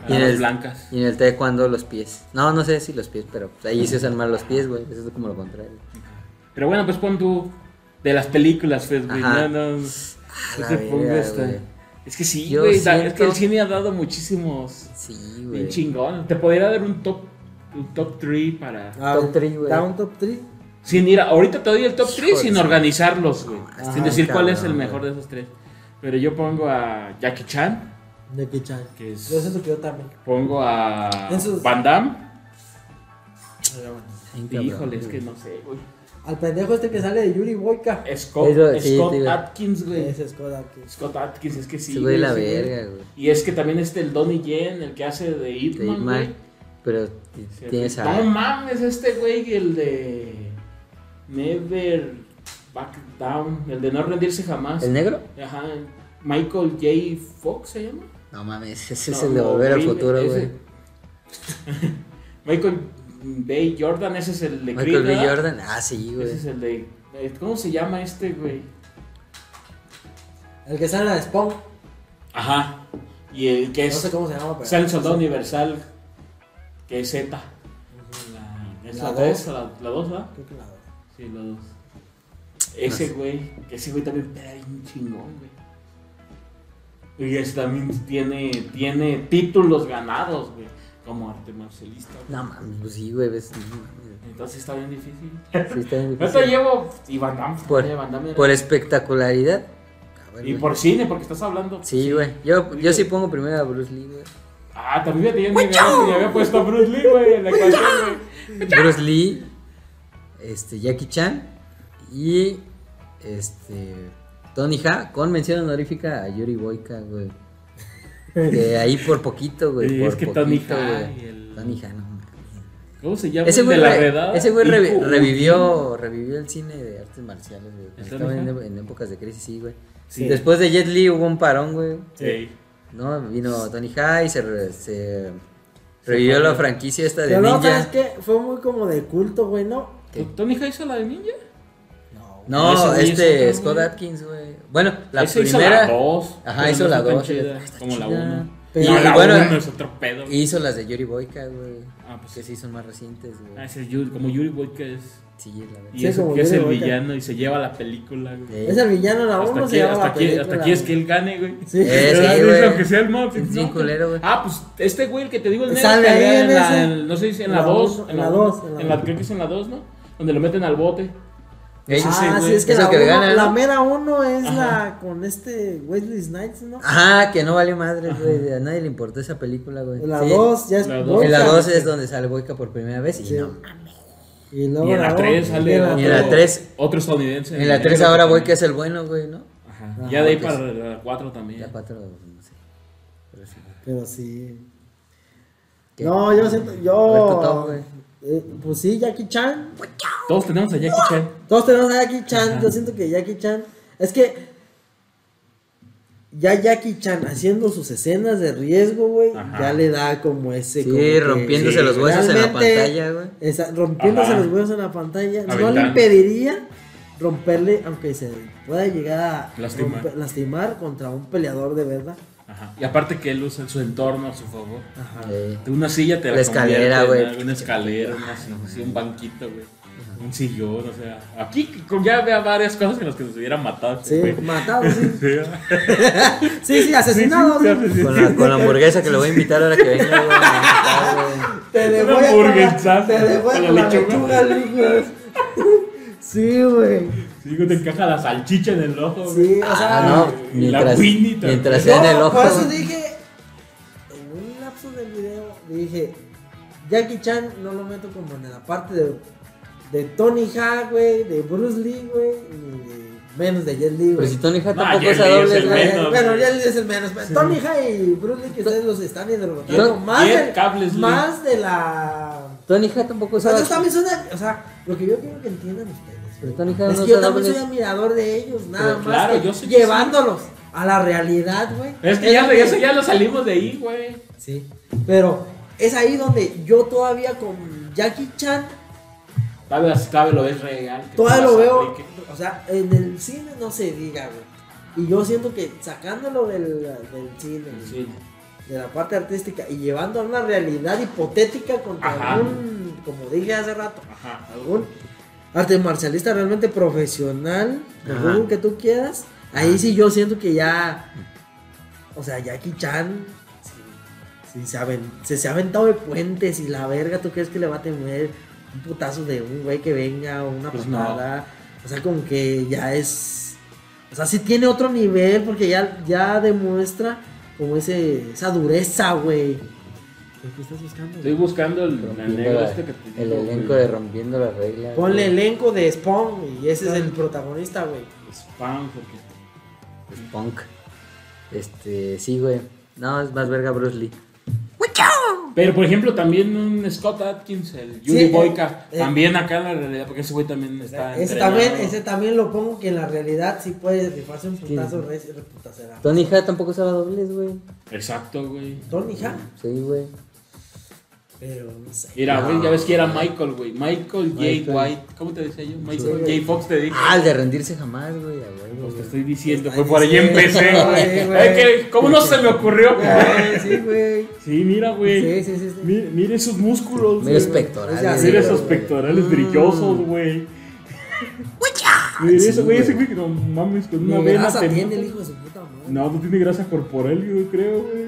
Speaker 3: Y en el-
Speaker 2: blancas.
Speaker 3: Y en el taekwondo los pies. No, no sé si los pies, pero pues, ahí se usan más los pies, güey. Eso es como lo contrario.
Speaker 2: Pero bueno, pues pon tú de las películas, pues, güey.
Speaker 3: Ajá.
Speaker 2: No, no, no pongas tan-
Speaker 3: güey.
Speaker 2: Es que sí, güey. da- Es
Speaker 3: siento-
Speaker 2: que el cine ha dado muchísimos.
Speaker 3: Sí,
Speaker 2: Bien
Speaker 3: güey.
Speaker 2: chingón. Te podría dar un top un top 3 para.
Speaker 1: Ah,
Speaker 3: Top three, güey.
Speaker 1: Da un top 3.
Speaker 2: Sin ir a- ahorita te doy el top 3
Speaker 3: Híjole,
Speaker 2: sin
Speaker 3: sí.
Speaker 2: organizarlos, güey.
Speaker 3: Ah,
Speaker 2: sin decir cuál es el
Speaker 3: cabrón,
Speaker 2: mejor
Speaker 3: güey.
Speaker 2: de esos tres. Pero yo pongo a Jackie Chan.
Speaker 1: Que chan.
Speaker 2: Que es-
Speaker 1: Yo siento que yo también.
Speaker 2: Pongo a
Speaker 1: Esos-
Speaker 2: Van Damme.
Speaker 3: Cabrón,
Speaker 2: Híjole, es que no sé, güey.
Speaker 1: Al pendejo este que sale de Yuri Boyka.
Speaker 2: Scott,
Speaker 3: Eso, sí,
Speaker 2: Scott. Atkins, güey.
Speaker 1: Es
Speaker 2: Scott Atkins, es que sí.
Speaker 3: Güey la
Speaker 2: güey.
Speaker 3: verga, güey.
Speaker 2: Y es que también este el Donnie Yen, el que hace de
Speaker 3: De
Speaker 2: Hitman, güey.
Speaker 3: Pero
Speaker 2: Sí,
Speaker 3: tienes
Speaker 2: No
Speaker 3: a.
Speaker 2: mames, este güey, el de Never Back Down, el de no rendirse jamás.
Speaker 3: ¿El negro?
Speaker 2: Ajá, Michael J. Fox se llama.
Speaker 3: No mames, ese
Speaker 2: No,
Speaker 3: es el de
Speaker 2: no,
Speaker 3: volver al
Speaker 2: güey,
Speaker 3: futuro, güey.
Speaker 2: Michael B. Jordan, ese es el de
Speaker 3: Michael
Speaker 2: Creed,
Speaker 3: B.
Speaker 2: ¿verdad?
Speaker 3: Jordan. Ah, sí, güey.
Speaker 2: Ese es el de. eh, ¿Cómo se llama este, güey?
Speaker 1: El que sale en la de Spawn.
Speaker 2: Ajá. Y el que
Speaker 1: No
Speaker 2: es.
Speaker 1: sé cómo se llama, pero.
Speaker 2: Sale Soldado Universal, que es Z. La, ¿Es
Speaker 1: La
Speaker 2: la
Speaker 1: dos.
Speaker 2: 3 o la, la 2, ¿verdad?
Speaker 1: Creo que la dos.
Speaker 2: Sí, la 2. Ese güey, que ese güey también pega bien chingón, güey. Y ese también tiene, tiene títulos ganados, güey, como arte marcialista. güey.
Speaker 3: No mames, pues sí, güey. ves, no mames.
Speaker 2: Entonces está bien difícil.
Speaker 3: Sí, está bien
Speaker 2: Yo te llevo y Van Damme,
Speaker 3: Por,
Speaker 2: Van Damme era-
Speaker 3: por espectacularidad.
Speaker 2: Y
Speaker 3: güey.
Speaker 2: por cine, porque estás hablando.
Speaker 3: Sí, güey. Yo, yo sí pongo primero a Bruce Lee, güey.
Speaker 2: Ah, también me había, había puesto a Bruce Lee, güey, en la ecuación, güey.
Speaker 3: Bruce Lee. este, Jackie Chan y este, Tony Ha con mención honorífica a Yuri Boyka, güey. Que ahí por poquito, güey.
Speaker 2: Sí,
Speaker 3: por
Speaker 2: es que Tony
Speaker 3: güey. Tony no.
Speaker 2: ¿Cómo se llama?
Speaker 3: Ese güey,
Speaker 2: de la
Speaker 3: re-
Speaker 2: redada.
Speaker 3: ese güey revi-
Speaker 2: Iku-
Speaker 3: revivió, revivió el cine de artes marciales, güey.
Speaker 2: ¿El
Speaker 3: Estaba en, épocas de crisis, sí, güey.
Speaker 2: Sí.
Speaker 3: Después de Jet Li hubo un parón, güey.
Speaker 2: Sí.
Speaker 3: No, vino Tony y se, re- se revivió la franquicia esta de
Speaker 1: Pero no, ¿sabes
Speaker 3: Ninja.
Speaker 1: qué? Fue muy como de culto, güey, ¿no?
Speaker 3: ¿Qué?
Speaker 2: ¿Tony Ha hizo la de ninja?
Speaker 3: No,
Speaker 2: es
Speaker 3: este
Speaker 2: otro,
Speaker 3: Scott. Atkins, güey. Bueno, la
Speaker 2: Ese hizo
Speaker 3: primera
Speaker 2: la 2.
Speaker 3: Ajá, hizo la dos, sí.
Speaker 2: Como la
Speaker 3: chida.
Speaker 2: 1.
Speaker 1: Pero-
Speaker 2: No,
Speaker 3: Y
Speaker 2: la
Speaker 3: bueno,
Speaker 2: 1 es otro pedo.
Speaker 3: hizo las de Yuri Boyka, güey.
Speaker 2: Ah, pues
Speaker 3: que sí son más recientes,
Speaker 2: Ah,
Speaker 3: güey.
Speaker 2: ese es Yuri, como Yuri Boy que es.
Speaker 3: Sí, la verdad.
Speaker 2: Y
Speaker 1: Sí,
Speaker 2: eso
Speaker 1: como
Speaker 2: que es el
Speaker 1: Boyka.
Speaker 2: villano y se lleva la película, güey.
Speaker 3: Sí.
Speaker 1: Es el villano, la
Speaker 2: Hasta
Speaker 1: uno se
Speaker 2: aquí,
Speaker 1: llama
Speaker 2: hasta,
Speaker 1: la
Speaker 2: aquí,
Speaker 1: película,
Speaker 2: hasta aquí es que él gane, güey.
Speaker 1: Sí.
Speaker 3: Eh,
Speaker 2: ¿Verdad?
Speaker 3: sí,
Speaker 2: Dice,
Speaker 3: güey.
Speaker 2: Aunque sea el modo.
Speaker 3: Sí,
Speaker 2: no,
Speaker 3: culero, güey.
Speaker 2: Ah, pues este güey el que te digo, el negro,
Speaker 1: Sale ahí en
Speaker 2: en la,
Speaker 1: ese.
Speaker 2: en- no sé si en la
Speaker 1: la
Speaker 2: 2.
Speaker 1: uno,
Speaker 2: En la
Speaker 1: la
Speaker 2: 2.
Speaker 1: dos, en la
Speaker 2: En la,
Speaker 1: dos.
Speaker 2: creo que es en la 2, ¿no? Donde lo meten al bote. Ese
Speaker 1: Ah,
Speaker 2: güey.
Speaker 1: sí, es que
Speaker 3: Es
Speaker 1: la,
Speaker 3: que le
Speaker 1: uno-
Speaker 3: gana,
Speaker 1: la
Speaker 3: ¿no?
Speaker 1: mera uno es
Speaker 2: Ajá.
Speaker 1: la con este Wesley Snipes, ¿no?
Speaker 3: Ajá, que no vale madre, güey. A nadie le importó esa película, güey.
Speaker 1: La
Speaker 3: Sí.
Speaker 1: 2 ya es
Speaker 2: La dos.
Speaker 1: Boyka.
Speaker 3: En la 2 es donde sale Boyka por primera vez y
Speaker 1: Sí.
Speaker 3: no.
Speaker 1: Y luego
Speaker 2: Y en la
Speaker 1: dos,
Speaker 2: 3
Speaker 1: y
Speaker 2: sale
Speaker 1: la
Speaker 2: otro,
Speaker 3: Y en la tres-
Speaker 2: otro estadounidense.
Speaker 3: En la 3
Speaker 2: negro
Speaker 3: ahora
Speaker 2: también-
Speaker 3: es el bueno, güey, ¿no?
Speaker 2: Ajá.
Speaker 1: Ajá,
Speaker 2: Ya de ahí para la 4 también.
Speaker 3: La 4, no sé. Pero sí.
Speaker 1: Pero sí.
Speaker 3: ¿Qué?
Speaker 1: No, yo siento, yo.
Speaker 3: top.
Speaker 1: Eh, pues sí, Jackie Chan.
Speaker 2: Todos tenemos a Jackie Chan.
Speaker 1: Todos tenemos a Jackie Chan. Yo siento que Jackie Chan. Es que. Ya Jackie Chan haciendo sus escenas de riesgo, güey. Ya le da como ese.
Speaker 3: Sí,
Speaker 1: como
Speaker 3: rompiéndose los huesos en la pantalla, güey.
Speaker 1: esa- rompiéndose
Speaker 2: Ajá.
Speaker 1: los huesos en la pantalla. No le impediría romperle, aunque se pueda llegar a
Speaker 2: Lastimar.
Speaker 1: romper- lastimar contra un peleador de verdad.
Speaker 2: Ajá. Y aparte que él usa su entorno a su favor.
Speaker 1: Ajá.
Speaker 3: Eh,
Speaker 2: De una silla te
Speaker 3: La escalera,
Speaker 2: convierte en
Speaker 3: güey.
Speaker 2: Una escalera, una así, un banquito, güey. Un sillón, o sea. Aquí con- ya había varias cosas en las que nos hubieran matado.
Speaker 1: Sí,
Speaker 2: güey.
Speaker 1: matado, sí.
Speaker 2: Sí,
Speaker 1: Sí, asesinado.
Speaker 2: sí,
Speaker 1: sí.
Speaker 2: sí, sí.
Speaker 3: Con la, con la hamburguesa que le voy a invitar ahora que venga, güey. a
Speaker 1: Te le
Speaker 2: Una
Speaker 1: voy a Te le voy
Speaker 2: la
Speaker 1: la
Speaker 2: lechuga.
Speaker 1: Sí, güey.
Speaker 2: Sí, te encaja la salchicha en el ojo, güey.
Speaker 1: Sí, o sea.
Speaker 3: Ah, no,
Speaker 2: Y
Speaker 3: mientras,
Speaker 2: la también.
Speaker 3: mientras sea en el ojo.
Speaker 1: por eso dije. En un lapso del video dije. Jackie Chan no lo meto como en la parte de, de Tony Ha, güey, de Bruce Lee, güey, ni de menos de Jet Li,
Speaker 3: Pero
Speaker 1: güey.
Speaker 3: si Tony Hawk tampoco es a
Speaker 2: es menos.
Speaker 1: Bueno. Jet Li es el menos. pero Tony Ha y Bruce Lee, que ustedes los están.
Speaker 3: Yo-
Speaker 1: Más, de,
Speaker 2: Cables Lee.
Speaker 1: más de la.
Speaker 3: Tony Hawk tampoco es a
Speaker 1: de- O sea, lo que yo quiero que entiendan ustedes. Es
Speaker 3: no
Speaker 1: que yo también soy admirador de ellos, nada más.
Speaker 2: claro, yo
Speaker 1: llevándolos a la realidad, güey.
Speaker 2: Es que ya,
Speaker 1: lo que-
Speaker 2: eso ya lo salimos de ahí, güey.
Speaker 1: Sí, pero es ahí donde yo todavía con Jackie Chan,
Speaker 2: Todavía, todavía lo ves real.
Speaker 1: todavía lo veo.
Speaker 2: aplique.
Speaker 1: O sea, en el cine no se diga, güey. Y yo siento que sacándolo del, del cine,
Speaker 2: Sí.
Speaker 1: de la parte artística y llevando a una realidad hipotética contra
Speaker 2: Ajá.
Speaker 1: algún, como dije hace rato,
Speaker 2: Ajá.
Speaker 1: algún arte marcialista realmente profesional, según que tú quieras, ahí sí yo siento que ya, o sea, Jackie Chan, sí, sí se, aven- se, se ha aventado de puentes y la verga, ¿tú crees que le va a tener un putazo de un güey que venga o una
Speaker 2: Pues no.
Speaker 1: patada? O sea, como que ya es, o sea, sí tiene otro nivel porque ya, ya demuestra como ese, esa dureza, güey. ¿Qué estás buscando?
Speaker 2: Estoy buscando el, el
Speaker 3: Rompiendo
Speaker 2: negro
Speaker 3: la-
Speaker 2: este que te
Speaker 3: el
Speaker 2: digo,
Speaker 3: elenco
Speaker 2: güey.
Speaker 3: de rompiendo la regla.
Speaker 1: Ponle
Speaker 3: güey.
Speaker 1: elenco de Spawn y ese es el protagonista, güey.
Speaker 2: Spam, porque.
Speaker 3: Punk. Este, sí, güey. No, es más verga Bruce Lee.
Speaker 2: Pero por ejemplo, también un Scott Atkins, el Yuri
Speaker 1: Sí, eh,
Speaker 2: Boyka,
Speaker 1: eh.
Speaker 2: también acá en la realidad, porque ese güey también está.
Speaker 1: Ese también, ese también lo pongo que en la realidad sí puede rifarse un putazo re- reputacera.
Speaker 3: Tony Hawk tampoco usaba dobles, güey.
Speaker 2: Exacto, güey.
Speaker 1: Tony Ha,
Speaker 3: Sí, güey.
Speaker 1: Pero no sé.
Speaker 2: Mira,
Speaker 3: No.
Speaker 2: güey, ya ves que era Michael, güey. Michael J.
Speaker 3: Michael.
Speaker 2: White. ¿Cómo te decía yo? Michael
Speaker 1: Sí.
Speaker 2: J. Fox te dije.
Speaker 3: Ah, el de rendirse jamás, güey. a huevo,
Speaker 2: Pues te
Speaker 3: güey.
Speaker 2: estoy diciendo, fue por ahí empecé,
Speaker 1: güey,
Speaker 2: güey.
Speaker 1: güey.
Speaker 2: Ay, que- ¿Cómo no se me ocurrió?
Speaker 1: Sí, güey.
Speaker 2: Sí, mira, güey.
Speaker 1: Sí, sí, sí. sí.
Speaker 2: Mire, mire esos músculos,
Speaker 3: Mira
Speaker 2: güey.
Speaker 3: esos pectorales.
Speaker 1: O sea, sí,
Speaker 2: Mira
Speaker 1: güey.
Speaker 2: esos pectorales
Speaker 1: Mm.
Speaker 2: brillosos, güey. Mira
Speaker 3: Sí,
Speaker 2: ese güey, ese
Speaker 3: güey.
Speaker 2: güey, no mames, con una
Speaker 1: Ni
Speaker 2: vena
Speaker 1: grasa tiene el hijo de su puta madre.
Speaker 2: No, no tiene grasa corporal, yo creo, güey.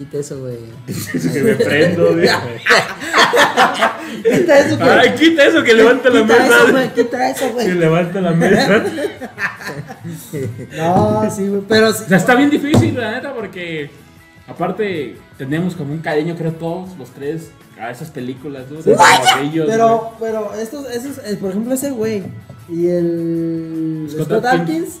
Speaker 3: Quita eso, güey.
Speaker 2: Eso que me prendo, güey.
Speaker 1: Quita eso, güey.
Speaker 2: Ay, quita eso que levanta la
Speaker 1: Quita eso,
Speaker 2: mesa.
Speaker 1: güey. Quita eso,
Speaker 2: Que
Speaker 1: güey.
Speaker 2: levanta la mesa.
Speaker 1: No, sí, güey. Pero sí.
Speaker 2: O sea, está bien difícil, la neta, porque Aparte, tenemos como un cariño, creo, todos los tres a esas películas, ¿no?
Speaker 1: Sí,
Speaker 2: De morrillos, güey.
Speaker 1: Pero, pero estos, esos, eh, por ejemplo, ese güey y el
Speaker 2: Scott
Speaker 1: Scott. Atkins,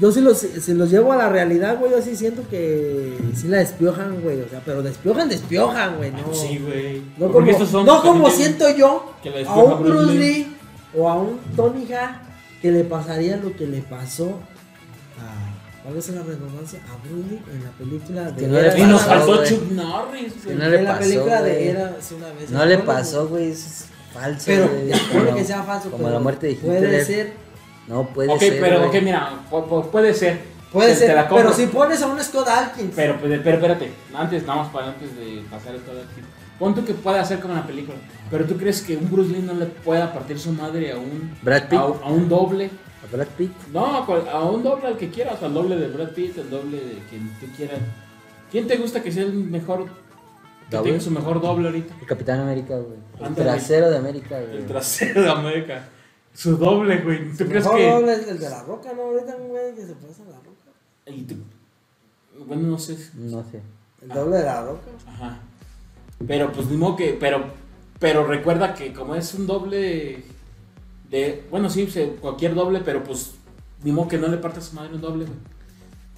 Speaker 1: yo sí los, si los llevo a la realidad, güey, yo sí siento que sí la despiojan, güey, o sea, pero despiojan, despiojan, güey, no.
Speaker 2: Sí, güey.
Speaker 1: No
Speaker 2: Porque
Speaker 1: como,
Speaker 2: estos son
Speaker 1: no como siento yo a un
Speaker 2: Bruce Lee.
Speaker 1: Lee o a un Tony Hawk que le pasaría lo que le pasó a, ¿cuál es la redundancia? A Bruce Lee en la película de
Speaker 3: Que no le
Speaker 1: Era
Speaker 2: Y nos
Speaker 3: pasó,
Speaker 2: faltó
Speaker 3: güey.
Speaker 2: Chuck Norris, güey.
Speaker 3: No le
Speaker 1: en la
Speaker 3: pasó,
Speaker 1: película
Speaker 3: güey.
Speaker 1: de Era hace una vez.
Speaker 3: No le pasó, güey, eso es falso.
Speaker 1: Pero, puede que sea falso.
Speaker 3: Como
Speaker 1: pero
Speaker 3: la muerte de Hitler.
Speaker 1: Puede ser,
Speaker 3: No puede
Speaker 2: Ok,
Speaker 3: ser.
Speaker 2: pero, ok, mira, pu- pu- puede ser.
Speaker 1: puede ser. pero si pones a un Scott Atkins.
Speaker 2: Pero, pero, pero espérate, antes, nada más para antes de pasar esto aquí. Pon tú que puede hacer como en la película. Pero tú crees que un Bruce Lee no le pueda partir su madre a un,
Speaker 3: Brad Pitt.
Speaker 2: a, un- a un doble.
Speaker 3: A Brad Pitt.
Speaker 2: No, a, a un doble al que quieras, al doble de Brad Pitt, al doble de quien tú quieras. ¿Quién te gusta que sea el mejor, que tenga su mejor doble ahorita?
Speaker 3: El Capitán América, güey. El trasero de América, güey.
Speaker 2: El trasero de América. Su doble, güey. ¿Tú crees
Speaker 1: mejor
Speaker 2: que.?
Speaker 1: doble es el de la roca, ¿no? Ahorita, güey, que se pasa la roca.
Speaker 2: y tú- Bueno, no sé.
Speaker 3: No sé.
Speaker 1: El doble de la roca.
Speaker 2: Ajá. Pero pues ni modo que. Pero, pero recuerda que como es un doble de. Bueno, sí, se- cualquier doble, pero pues ni modo que no le partas su madre un doble, güey.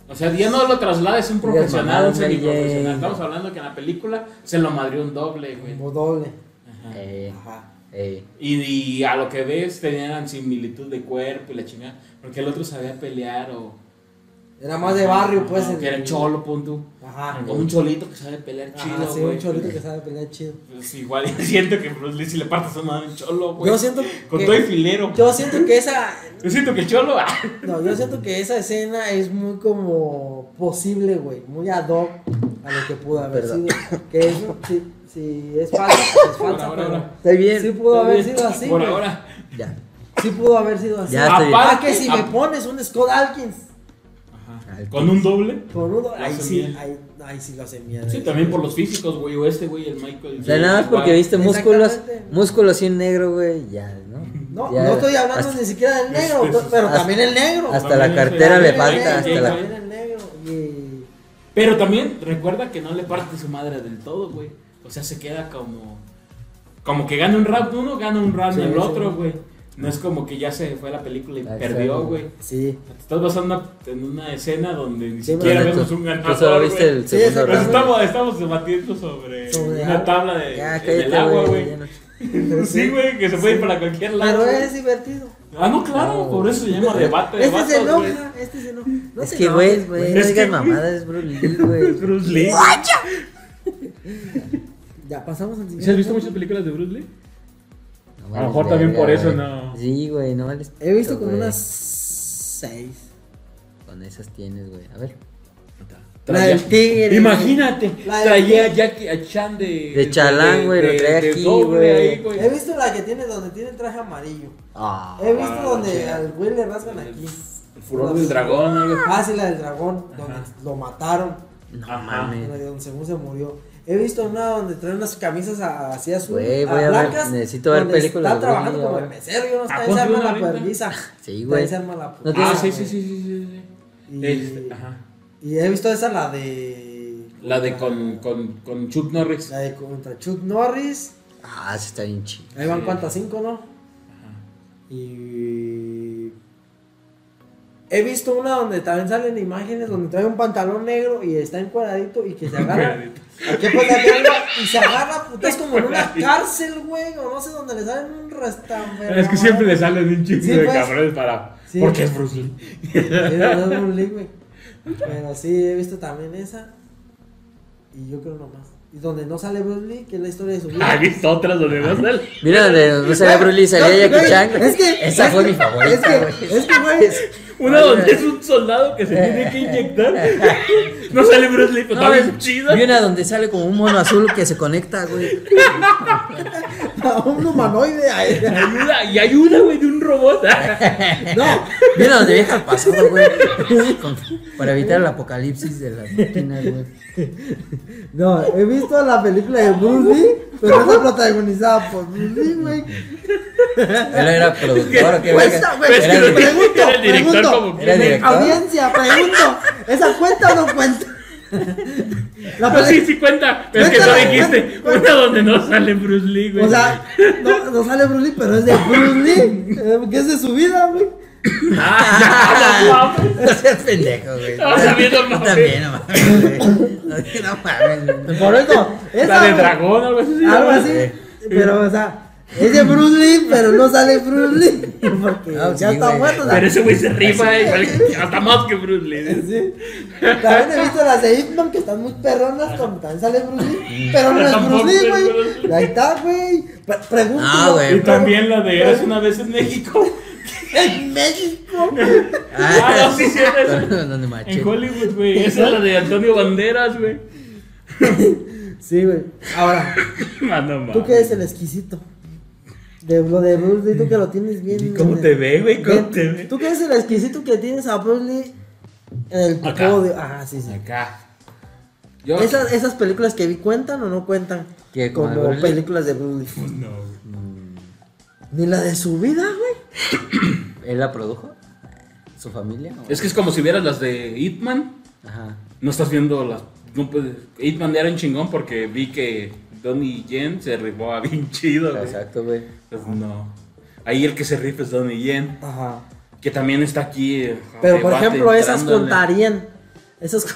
Speaker 2: O sea, ya no lo traslades a un
Speaker 3: Digas
Speaker 2: profesional, un
Speaker 3: mamadas, Mary
Speaker 2: semiprofesional. Estamos hablando que en la película se lo madrió un doble, güey.
Speaker 1: Como doble.
Speaker 2: Ajá.
Speaker 3: Eh,
Speaker 1: Ajá.
Speaker 3: Eh.
Speaker 2: Y, y a lo que ves tenían similitud de cuerpo y la chingada. Porque el otro sabía pelear o.
Speaker 1: Era más de barrio, pues. El-
Speaker 2: Que era cholo, punto.
Speaker 1: Ajá.
Speaker 2: Como un cholito que sabe pelear
Speaker 1: Ajá,
Speaker 2: chido,
Speaker 1: sí,
Speaker 2: güey.
Speaker 1: un cholito que sabe pelear chido.
Speaker 2: Pues igual siento que Bruce Lee si le partes a madre un cholo, güey.
Speaker 1: Yo siento
Speaker 2: Con
Speaker 1: que-
Speaker 2: todo y filero.
Speaker 1: Yo siento que esa.
Speaker 2: Yo siento que el cholo. ah,
Speaker 1: No, yo siento que esa escena es muy como posible, güey. Muy ad hoc a lo que pudo haber sido. Que es, si, si es falsa, pues es falsa,
Speaker 2: ahora,
Speaker 1: pero.
Speaker 2: ahora.
Speaker 3: Está bien.
Speaker 1: Sí pudo haber sido así,
Speaker 2: Por
Speaker 1: güey.
Speaker 2: ahora.
Speaker 3: Ya.
Speaker 1: Sí pudo haber sido así.
Speaker 3: Ya estoy bien.
Speaker 1: Ah, que si me pones un Scott Alkins
Speaker 2: Ajá. Con un doble.
Speaker 1: con uno, ahí
Speaker 2: hace
Speaker 1: sí, ahí, ahí sí lo hace mierda.
Speaker 2: Sí, también por los físicos, güey. O este, güey, el Michael.
Speaker 3: O sea, nada más porque viste músculos, músculos y un negro, güey, ya, ¿no?
Speaker 1: No,
Speaker 3: Ya,
Speaker 1: no estoy hablando
Speaker 3: hasta,
Speaker 1: ni siquiera del negro,
Speaker 2: Este,
Speaker 1: pero
Speaker 3: hasta-
Speaker 1: también el negro.
Speaker 3: hasta
Speaker 2: También
Speaker 3: la cartera le falta, hasta la...
Speaker 1: También el negro. Y.
Speaker 2: Pero también recuerda que no le parte su madre del todo, güey. O sea, se queda como. Como que gana un round uno, gana un round
Speaker 1: Sí,
Speaker 2: el
Speaker 1: sí.
Speaker 2: otro, güey. No es como que ya se fue la película y perdió, güey.
Speaker 1: Sí.
Speaker 2: Te estás basando en una escena donde ni
Speaker 1: Sí,
Speaker 2: siquiera vemos un ganador.
Speaker 3: solo viste el
Speaker 1: Sí,
Speaker 3: segundo
Speaker 2: Pues
Speaker 3: round.
Speaker 2: estamos, estamos debatiendo sobre,
Speaker 1: Sobre
Speaker 2: una tabla de,
Speaker 3: Ya,
Speaker 2: en el agua,
Speaker 3: güey.
Speaker 2: Sí, güey, que se puede ir para cualquier lado.
Speaker 1: Pero es divertido.
Speaker 2: Ah, no, claro,
Speaker 3: No.
Speaker 2: por eso se llama debate de
Speaker 1: Este se
Speaker 2: vatos, güey.
Speaker 1: enoja, este se enoja. No
Speaker 3: Es
Speaker 1: te
Speaker 3: que, güey, güey, no
Speaker 2: Es
Speaker 3: digas mamadas, es Bruce Lee, güey.
Speaker 2: Bruce Lee.
Speaker 1: Ya pasamos al siguiente.
Speaker 2: ¿Sí has visto muchas películas de Bruce Lee?
Speaker 3: No
Speaker 2: A lo mejor también por eso no.
Speaker 3: Sí, güey, no vales.
Speaker 1: He visto como unas seis.
Speaker 3: Con esas tienes, güey. A ver.
Speaker 1: La del tigre.
Speaker 2: Imagínate,
Speaker 1: La del
Speaker 2: traía a
Speaker 1: tigre.
Speaker 2: Jackie a Chan de.
Speaker 3: De chalán, güey, lo
Speaker 2: de
Speaker 3: aquí,
Speaker 2: doble
Speaker 3: güey.
Speaker 1: He visto la que tiene donde tiene traje amarillo.
Speaker 3: Ah,
Speaker 1: He visto
Speaker 2: Ah,
Speaker 1: donde al güey le rasgan aquí.
Speaker 2: El furor del dragón, algo.
Speaker 1: Ah, sí, la del dragón, donde
Speaker 2: Ajá.
Speaker 1: lo mataron.
Speaker 3: no mames.
Speaker 1: Donde según se murió. He visto una donde trae unas camisas a- así azul.
Speaker 3: Güey, voy
Speaker 1: a
Speaker 3: a ver,
Speaker 1: blancas,
Speaker 3: necesito ver películas
Speaker 1: Está trabajando
Speaker 3: Lee
Speaker 1: como el mesero, yo no sé,
Speaker 2: ¿A
Speaker 1: ahí se arma la perdiza.
Speaker 3: Sí,
Speaker 1: Ahí
Speaker 3: güey.
Speaker 1: se arma la
Speaker 3: No
Speaker 2: Ah, sí, sí, sí, sí, sí.
Speaker 1: Y,
Speaker 2: Este, ajá.
Speaker 1: y he visto esa, la de.
Speaker 2: La de con, con, con Chuck Norris.
Speaker 1: La de contra Chuck Norris.
Speaker 3: Ah, sí está bien chido.
Speaker 1: Ahí van
Speaker 2: Sí.
Speaker 1: cuántas, cinco, ¿no?
Speaker 2: Ajá.
Speaker 1: Y. He visto una donde también salen imágenes donde trae un pantalón negro y está encuadradito y que se agarra. Aquí pues y se agarra, puta, es como en una cárcel, güey, o no sé dónde le salen un restaurante.
Speaker 2: Es que siempre le salen un chingo
Speaker 1: Sí,
Speaker 2: de
Speaker 1: pues.
Speaker 2: cabrones para.
Speaker 1: Sí.
Speaker 2: Porque es Bruce Lee.
Speaker 1: Pero sí, he visto también esa. Y yo creo nomás. Y donde no sale Bruce Lee, que es la historia de su vida.
Speaker 2: ¿Has visto otras donde no sale?
Speaker 3: Mira donde no salía Bruce Lee, salía Jackie Chan.
Speaker 1: Es que.
Speaker 3: Esa
Speaker 1: es
Speaker 3: fue
Speaker 1: que-
Speaker 3: mi favorita,
Speaker 1: Es que,
Speaker 3: güey.
Speaker 1: es que, güey.
Speaker 2: Una donde es un soldado que se tiene que inyectar. No sale Bruce Lee, pero
Speaker 3: No,
Speaker 2: está
Speaker 3: es-
Speaker 2: bien chida.
Speaker 3: Vi una donde sale como un mono azul que se conecta, güey.
Speaker 1: A un humanoide.
Speaker 2: Ayuda, y ayuda, güey, de un robot.
Speaker 1: No,
Speaker 3: una donde viaja al pasado, güey. Para evitar el apocalipsis de las máquinas, güey.
Speaker 1: no, he visto la película de Bruce Lee, pero está protagonizada por Bruce Lee, güey.
Speaker 3: Él era productor, ¿o qué
Speaker 1: Pues, güey, pregunto,
Speaker 3: director.
Speaker 2: Era el director
Speaker 1: pregunto.
Speaker 2: como
Speaker 3: Era director.
Speaker 1: Audiencia, pregunto. ¿Esa cuenta o no cuenta? La
Speaker 2: No, sí, sí cuenta. Pero es que no dijiste. Una donde no sale Bruce Lee, güey.
Speaker 1: O sea, no, no sale Bruce Lee, pero es de Bruce Lee. eh, Que es de su vida, güey.
Speaker 2: Ah, ya, no mames.
Speaker 3: No seas pendejo, güey.
Speaker 2: No, también no mames.
Speaker 3: También, no mames, güey. No, no mames. güey.
Speaker 1: Por eso.
Speaker 2: La
Speaker 1: esa,
Speaker 2: de
Speaker 1: güey,
Speaker 2: dragón, algo así.
Speaker 1: Algo
Speaker 2: ¿no?
Speaker 1: así. Pero, o sea, es de Bruce Lee, pero no sale Bruce Lee. Porque
Speaker 3: No,
Speaker 1: ya
Speaker 3: sí,
Speaker 1: está
Speaker 3: güey.
Speaker 1: muerto.
Speaker 2: Pero ese güey se rifa, que hasta más que Bruce Lee.
Speaker 1: Sí. También he visto las de Hitman que están muy perronas, como también sale Bruce Lee. Pero no es Bruce Lee, güey. Ahí está, güey. Pre- Pregúntalo.
Speaker 3: Ah, güey.
Speaker 2: Y también la de Eras una vez en México.
Speaker 1: En México.
Speaker 2: Ah, no, sí, sí. En Hollywood, güey. Esa es la de Antonio Banderas, güey.
Speaker 1: Sí, güey. Ahora,
Speaker 2: Ah.
Speaker 1: ¿tú qué eres el exquisito? De lo de Bruce Lee, tú que lo tienes bien.
Speaker 2: ¿Cómo te ve, güey? ¿Cómo
Speaker 1: bien-
Speaker 2: te ve?
Speaker 1: ¿Tú qué eres el exquisito que tienes a Bruce Lee en el
Speaker 2: Acá.
Speaker 1: podio? Ah, sí, sí.
Speaker 2: Acá. Yo.
Speaker 1: ¿Esas, ¿Esas películas que vi cuentan o no cuentan?
Speaker 3: ¿Qué, como
Speaker 1: Como
Speaker 3: de Bruce Lee?
Speaker 1: películas de Bruce Lee.
Speaker 2: No, güey.
Speaker 1: Ni la de su vida, güey.
Speaker 3: ¿Él la produjo? ¿Su familia? o-
Speaker 2: Es que es como si vieras las de Hitman.
Speaker 3: Ajá.
Speaker 2: No estás viendo las. No puedes. Hitman era un chingón porque vi que Donnie Yen se rifó a bien chido, güey.
Speaker 3: Exacto, güey.
Speaker 2: Pues no. Ahí el que se rifa es Donnie Yen.
Speaker 1: Ajá.
Speaker 2: Que también está aquí. eh,
Speaker 1: Pero por
Speaker 2: debate,
Speaker 1: ejemplo, esas
Speaker 2: entrándole.
Speaker 1: contarían. Esas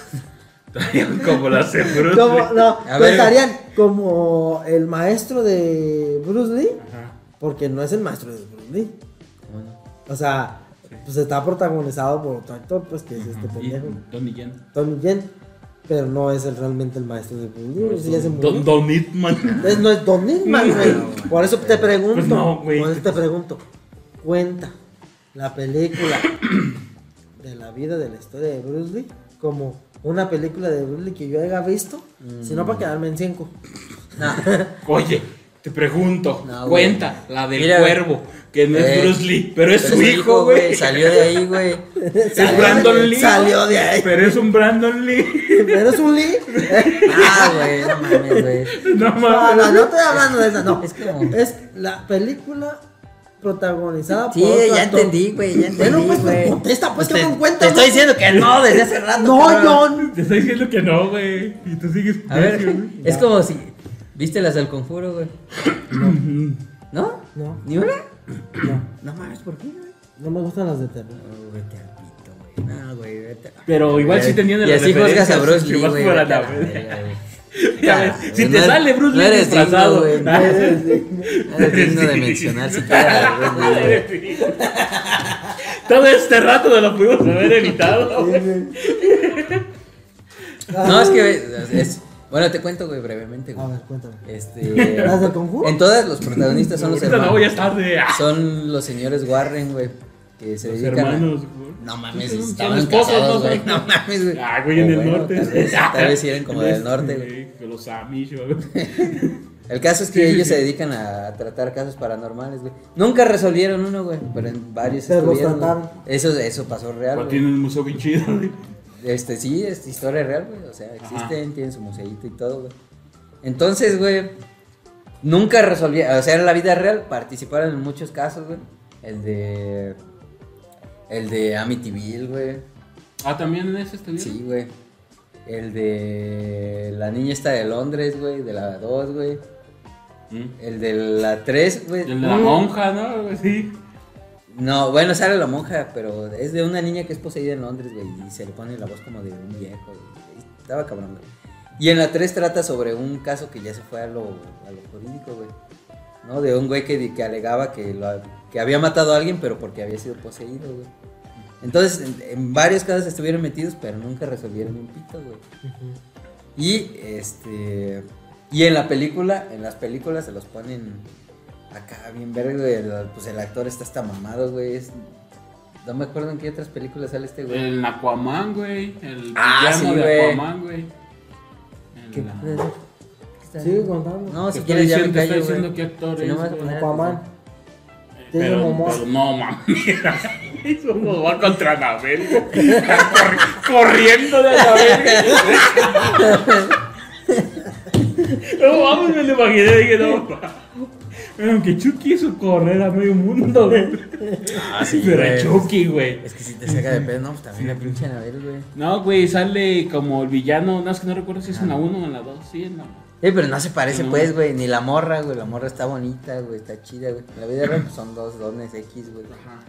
Speaker 2: Estarían como las de Bruce
Speaker 1: como,
Speaker 2: Lee.
Speaker 1: no,
Speaker 3: A ver.
Speaker 1: contarían como el maestro de Bruce Lee,
Speaker 2: Ajá.
Speaker 1: porque no es el maestro de Bruce Lee. O sea, pues está protagonizado por otro actor, pues que es este pendejo,
Speaker 2: Donnie Yen.
Speaker 1: Tony Yen, pero no es el, realmente el maestro de se murió.
Speaker 2: Don, Don Hitman.
Speaker 1: Entonces no es Don Hitman, güey. Por eso te pregunto.
Speaker 2: Pues no, güey.
Speaker 1: Por eso te pregunto. Cuenta la película de la vida, de la historia de Bruce Lee, como una película de Bruce Lee que yo haya visto, sino para quedarme en cinco.
Speaker 3: No.
Speaker 2: Oye, te pregunto.
Speaker 3: No, güey.
Speaker 2: cuenta la del
Speaker 3: Mira,
Speaker 2: cuervo. Que no es
Speaker 3: Eh,
Speaker 2: Bruce Lee, pero es
Speaker 3: Pero
Speaker 2: su hijo, güey.
Speaker 3: Salió de ahí, güey.
Speaker 2: Es Brandon Lee.
Speaker 1: Salió de ahí.
Speaker 2: Pero es un Brandon Lee.
Speaker 1: Pero es un Lee.
Speaker 3: Ah, güey, no mames, güey.
Speaker 2: No
Speaker 1: No,
Speaker 2: mames.
Speaker 1: no, no estoy hablando de esa, no.
Speaker 3: Es como-
Speaker 1: Es la película protagonizada
Speaker 3: Sí,
Speaker 1: por. otro
Speaker 3: ya entendí, güey, ya entendí,
Speaker 1: Bueno, pues, contesta, pues,
Speaker 3: te,
Speaker 1: cabrón, cuenta,
Speaker 3: Te estoy diciendo que no desde hace rato.
Speaker 1: No. John.
Speaker 2: Te estoy diciendo que no, güey. Y tú sigues
Speaker 3: A ver, es como si. ¿Viste las del conjuro, güey? ¿No?
Speaker 1: No,
Speaker 3: ¿Ni una?
Speaker 1: no.
Speaker 3: No mames, ¿por qué, güey?
Speaker 1: No me gustan las de terror.
Speaker 3: No, vete al pito, güey. No, güey, vete.
Speaker 2: Pero igual sí tenían
Speaker 3: Y
Speaker 2: las
Speaker 3: así juzgas a Bruce Lee,
Speaker 2: vas
Speaker 3: güey. vete a
Speaker 2: la verga.
Speaker 3: güey.
Speaker 2: Ya si te
Speaker 3: no-
Speaker 2: sale Bruce
Speaker 3: no
Speaker 2: Lee
Speaker 3: eres digno,
Speaker 2: disfrazado.
Speaker 3: güey, no eres No eres digno de mencionar siquiera a Bruce Lee, güey.
Speaker 2: eres digno. Todo este rato no lo pudimos haber evitado. güey.
Speaker 3: No, es que es, bueno, te cuento, güey, brevemente,
Speaker 1: A
Speaker 3: güey.
Speaker 1: ver, cuéntame.
Speaker 3: Este,
Speaker 1: ¿Las del conjuro?
Speaker 3: en todas los protagonistas son los
Speaker 2: Ahorita no,
Speaker 3: hermanos.
Speaker 2: ya tarde. Ah,
Speaker 3: Son los señores Warren, güey, que se
Speaker 2: Los
Speaker 3: dedican a-
Speaker 2: hermanos, güey.
Speaker 3: No mames,
Speaker 2: Son-
Speaker 3: estaban casados, güey. No mames, güey.
Speaker 2: Ah, güey, en
Speaker 3: O
Speaker 2: el
Speaker 3: bueno,
Speaker 2: norte.
Speaker 3: Tal vez, tal vez eran como del norte, güey.
Speaker 2: Que Los Amish, güey.
Speaker 3: El caso es que
Speaker 2: Sí,
Speaker 3: ellos
Speaker 2: sí.
Speaker 3: se dedican a tratar casos paranormales, güey. Nunca resolvieron uno, güey, pero en varios
Speaker 1: Pero
Speaker 3: güey.
Speaker 1: trataron.
Speaker 3: Eso, eso pasó real,
Speaker 2: Pero. Tienen un museo bien chido, güey.
Speaker 3: Este, sí, es historia real, güey. O sea, existen, tienen su museíto y todo, güey. Entonces, güey, nunca resolvieron, o sea, en la vida real participaron en muchos casos, güey. El de... El de Amityville, güey.
Speaker 2: Ah, también en ese estuvieron.
Speaker 3: Sí, güey. El de la niña esta de Londres, güey, de la 2, güey.
Speaker 2: Mm.
Speaker 3: El de la 3, güey.
Speaker 2: El de la monja, ¿no? Así.
Speaker 3: No, bueno, sale la monja, pero es de una niña que es poseída en Londres, güey, y se le pone la voz como de un viejo. güey. Estaba cabrón, güey. Y en la 3 trata sobre un caso que ya se fue a lo, a lo jurídico, güey. ¿No? De un güey que, que alegaba que, lo- que había matado a alguien, pero porque había sido poseído, güey. Entonces, en, en varios casos estuvieron metidos, pero nunca resolvieron un pito, güey. Y este. Y en la película, en las películas se los ponen acá bien verga, güey. el- Pues el actor está hasta mamado, güey. es- no me acuerdo en qué otras películas sale este güey.
Speaker 2: El Aquaman, güey. El
Speaker 3: Ah, sí,
Speaker 2: de
Speaker 3: güey.
Speaker 2: Aquaman, güey. El-
Speaker 1: ¿Qué
Speaker 2: la-
Speaker 1: puede ser? Sigue contando.
Speaker 3: No, si quieres ya me callo,
Speaker 2: estoy
Speaker 3: güey.
Speaker 2: diciendo qué actor
Speaker 3: Si no
Speaker 2: es,
Speaker 3: me vas a
Speaker 2: güey.
Speaker 3: poner
Speaker 1: Aquaman. Tiene
Speaker 2: Pero, pero no mames. Eso no va contra Anabel. Corri- corriendo de Anabel. No mames, me lo imaginé. Dije, no. Aunque Chucky hizo correr a medio mundo, güey.
Speaker 3: Ah, sí,
Speaker 2: Pero
Speaker 3: güey.
Speaker 2: Chucky, güey.
Speaker 3: Es que si te saca de pedo, no, pues también la pinche Anabel, güey.
Speaker 2: No, güey, sale como el villano. No, es que no recuerdo si es en la 1 o en la 2. Sí, en la
Speaker 3: Eh, pero no se parece,
Speaker 2: No.
Speaker 3: pues, güey. Ni la morra, güey. La morra está bonita, güey. Está chida, güey. En la vida real pues, son dos dones X, güey.
Speaker 2: Ajá.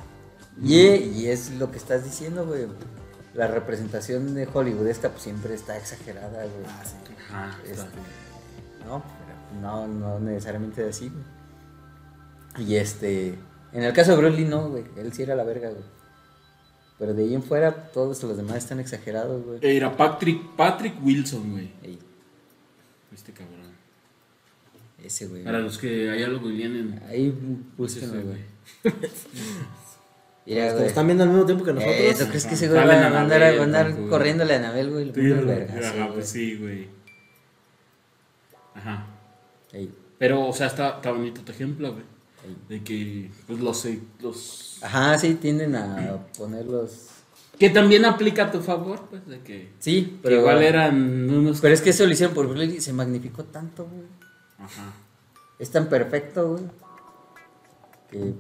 Speaker 3: Y, y es lo que estás diciendo, güey. La representación de Hollywood esta pues siempre está exagerada, güey.
Speaker 2: Ajá.
Speaker 3: Este,
Speaker 2: está.
Speaker 3: no, no, no necesariamente así, güey. Y este, en el caso de Broly no, güey. Él sí era la verga, güey. Pero de ahí en fuera, todos los demás están exagerados, güey.
Speaker 2: Era Patrick, Patrick Wilson, güey.
Speaker 3: Ey,
Speaker 2: Este cabrón.
Speaker 3: ese, güey.
Speaker 2: Para los que allá lo vienen.
Speaker 3: Ahí
Speaker 2: Pues ese,
Speaker 3: búsquenlo,
Speaker 2: güey.
Speaker 3: güey. Mira, güey.
Speaker 1: están viendo al mismo tiempo que nosotros.
Speaker 3: Eh, ¿Tú crees que ese güey va
Speaker 2: a
Speaker 3: andar, a andar
Speaker 2: güey.
Speaker 3: corriéndole a Anabel, güey?
Speaker 2: Sí, güey.
Speaker 3: vergazo,
Speaker 2: Ajá,
Speaker 3: güey.
Speaker 2: pues sí, güey. Ajá.
Speaker 3: Ey,
Speaker 2: Pero, o sea, está, está bonito tu ejemplo, güey. De que, pues, los, los...
Speaker 3: Ajá, sí, tienden a ponerlos.
Speaker 2: Que también aplica a tu favor, pues, de que...
Speaker 3: Sí,
Speaker 2: que
Speaker 3: pero.
Speaker 2: igual eran unos...
Speaker 3: Pero es que eso lo hicieron por Broly y se magnificó tanto, güey.
Speaker 2: Ajá.
Speaker 3: Es tan perfecto, güey. Que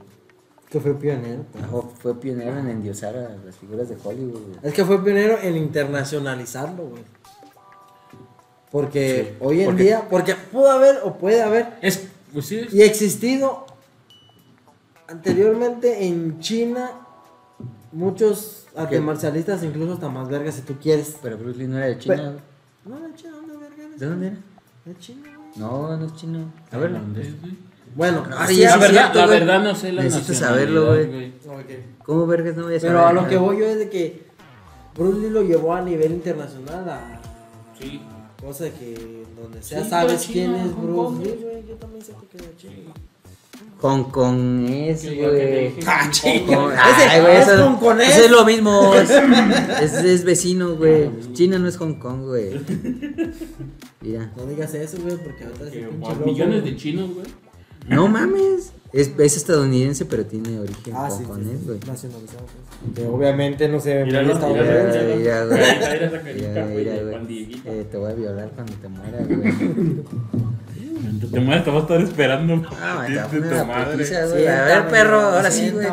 Speaker 1: Que fue pionero. pues.
Speaker 3: ajá, fue pionero en endiosar a las figuras de Hollywood, güey.
Speaker 1: Es que fue pionero en internacionalizarlo, güey. Porque
Speaker 2: Sí.
Speaker 1: hoy en
Speaker 2: Porque-
Speaker 1: día, porque pudo haber o puede haber
Speaker 2: Es, pues sí, es-
Speaker 1: y existido anteriormente en China muchos artes
Speaker 3: ¿Qué?
Speaker 1: marcialistas, incluso hasta más vergas si tú quieres.
Speaker 3: Pero Bruce Lee no era de China.
Speaker 1: No, de China, ¿dónde verga eres?
Speaker 3: ¿De dónde era?
Speaker 1: De China, güey.
Speaker 3: No, no es chino. A ver.
Speaker 2: Güey.
Speaker 1: Bueno,
Speaker 3: No,
Speaker 1: así
Speaker 3: sí,
Speaker 2: La
Speaker 3: sí,
Speaker 1: es.
Speaker 2: verdad,
Speaker 3: cierto,
Speaker 2: la verdad no sé la
Speaker 3: Necesito saberlo, güey. ¿Cómo vergas no voy a saber?
Speaker 1: Pero a lo que voy yo es de que Bruce Lee lo llevó a nivel internacional a
Speaker 2: Sí.
Speaker 1: cosa de que donde sea
Speaker 2: Sí,
Speaker 1: sabes quién es
Speaker 2: Hong
Speaker 1: Bruce
Speaker 2: Kong,
Speaker 1: Lee,
Speaker 2: güey.
Speaker 1: Yo también sé que es de China.
Speaker 3: Hong Kong es, güey.
Speaker 1: Ah,
Speaker 2: Hong. Kong.
Speaker 1: Es
Speaker 3: eso, es lo mismo. Es, es, es vecino, güey. China no es Hong Kong, güey. Mira.
Speaker 1: No digas eso, güey, porque ahorita pinche loco,
Speaker 2: millones
Speaker 1: güey.
Speaker 2: de chinos, güey.
Speaker 3: No mames. Es, es estadounidense, pero tiene origen
Speaker 1: Ah, sí, sí,
Speaker 3: hongkonés,
Speaker 1: sí,
Speaker 3: güey.
Speaker 1: nacionalizado, pues. Obviamente no se ve
Speaker 2: Míralo,
Speaker 1: esta
Speaker 2: míralo,
Speaker 3: Mira, mira, Mira, mira,
Speaker 2: Dieguito.
Speaker 3: Eh, te voy a violar cuando te muera, güey.
Speaker 2: Te mueres, te vas a estar esperando.
Speaker 3: Ah, te a
Speaker 2: madre.
Speaker 3: putiza, ver, perro, ahora sí, güey.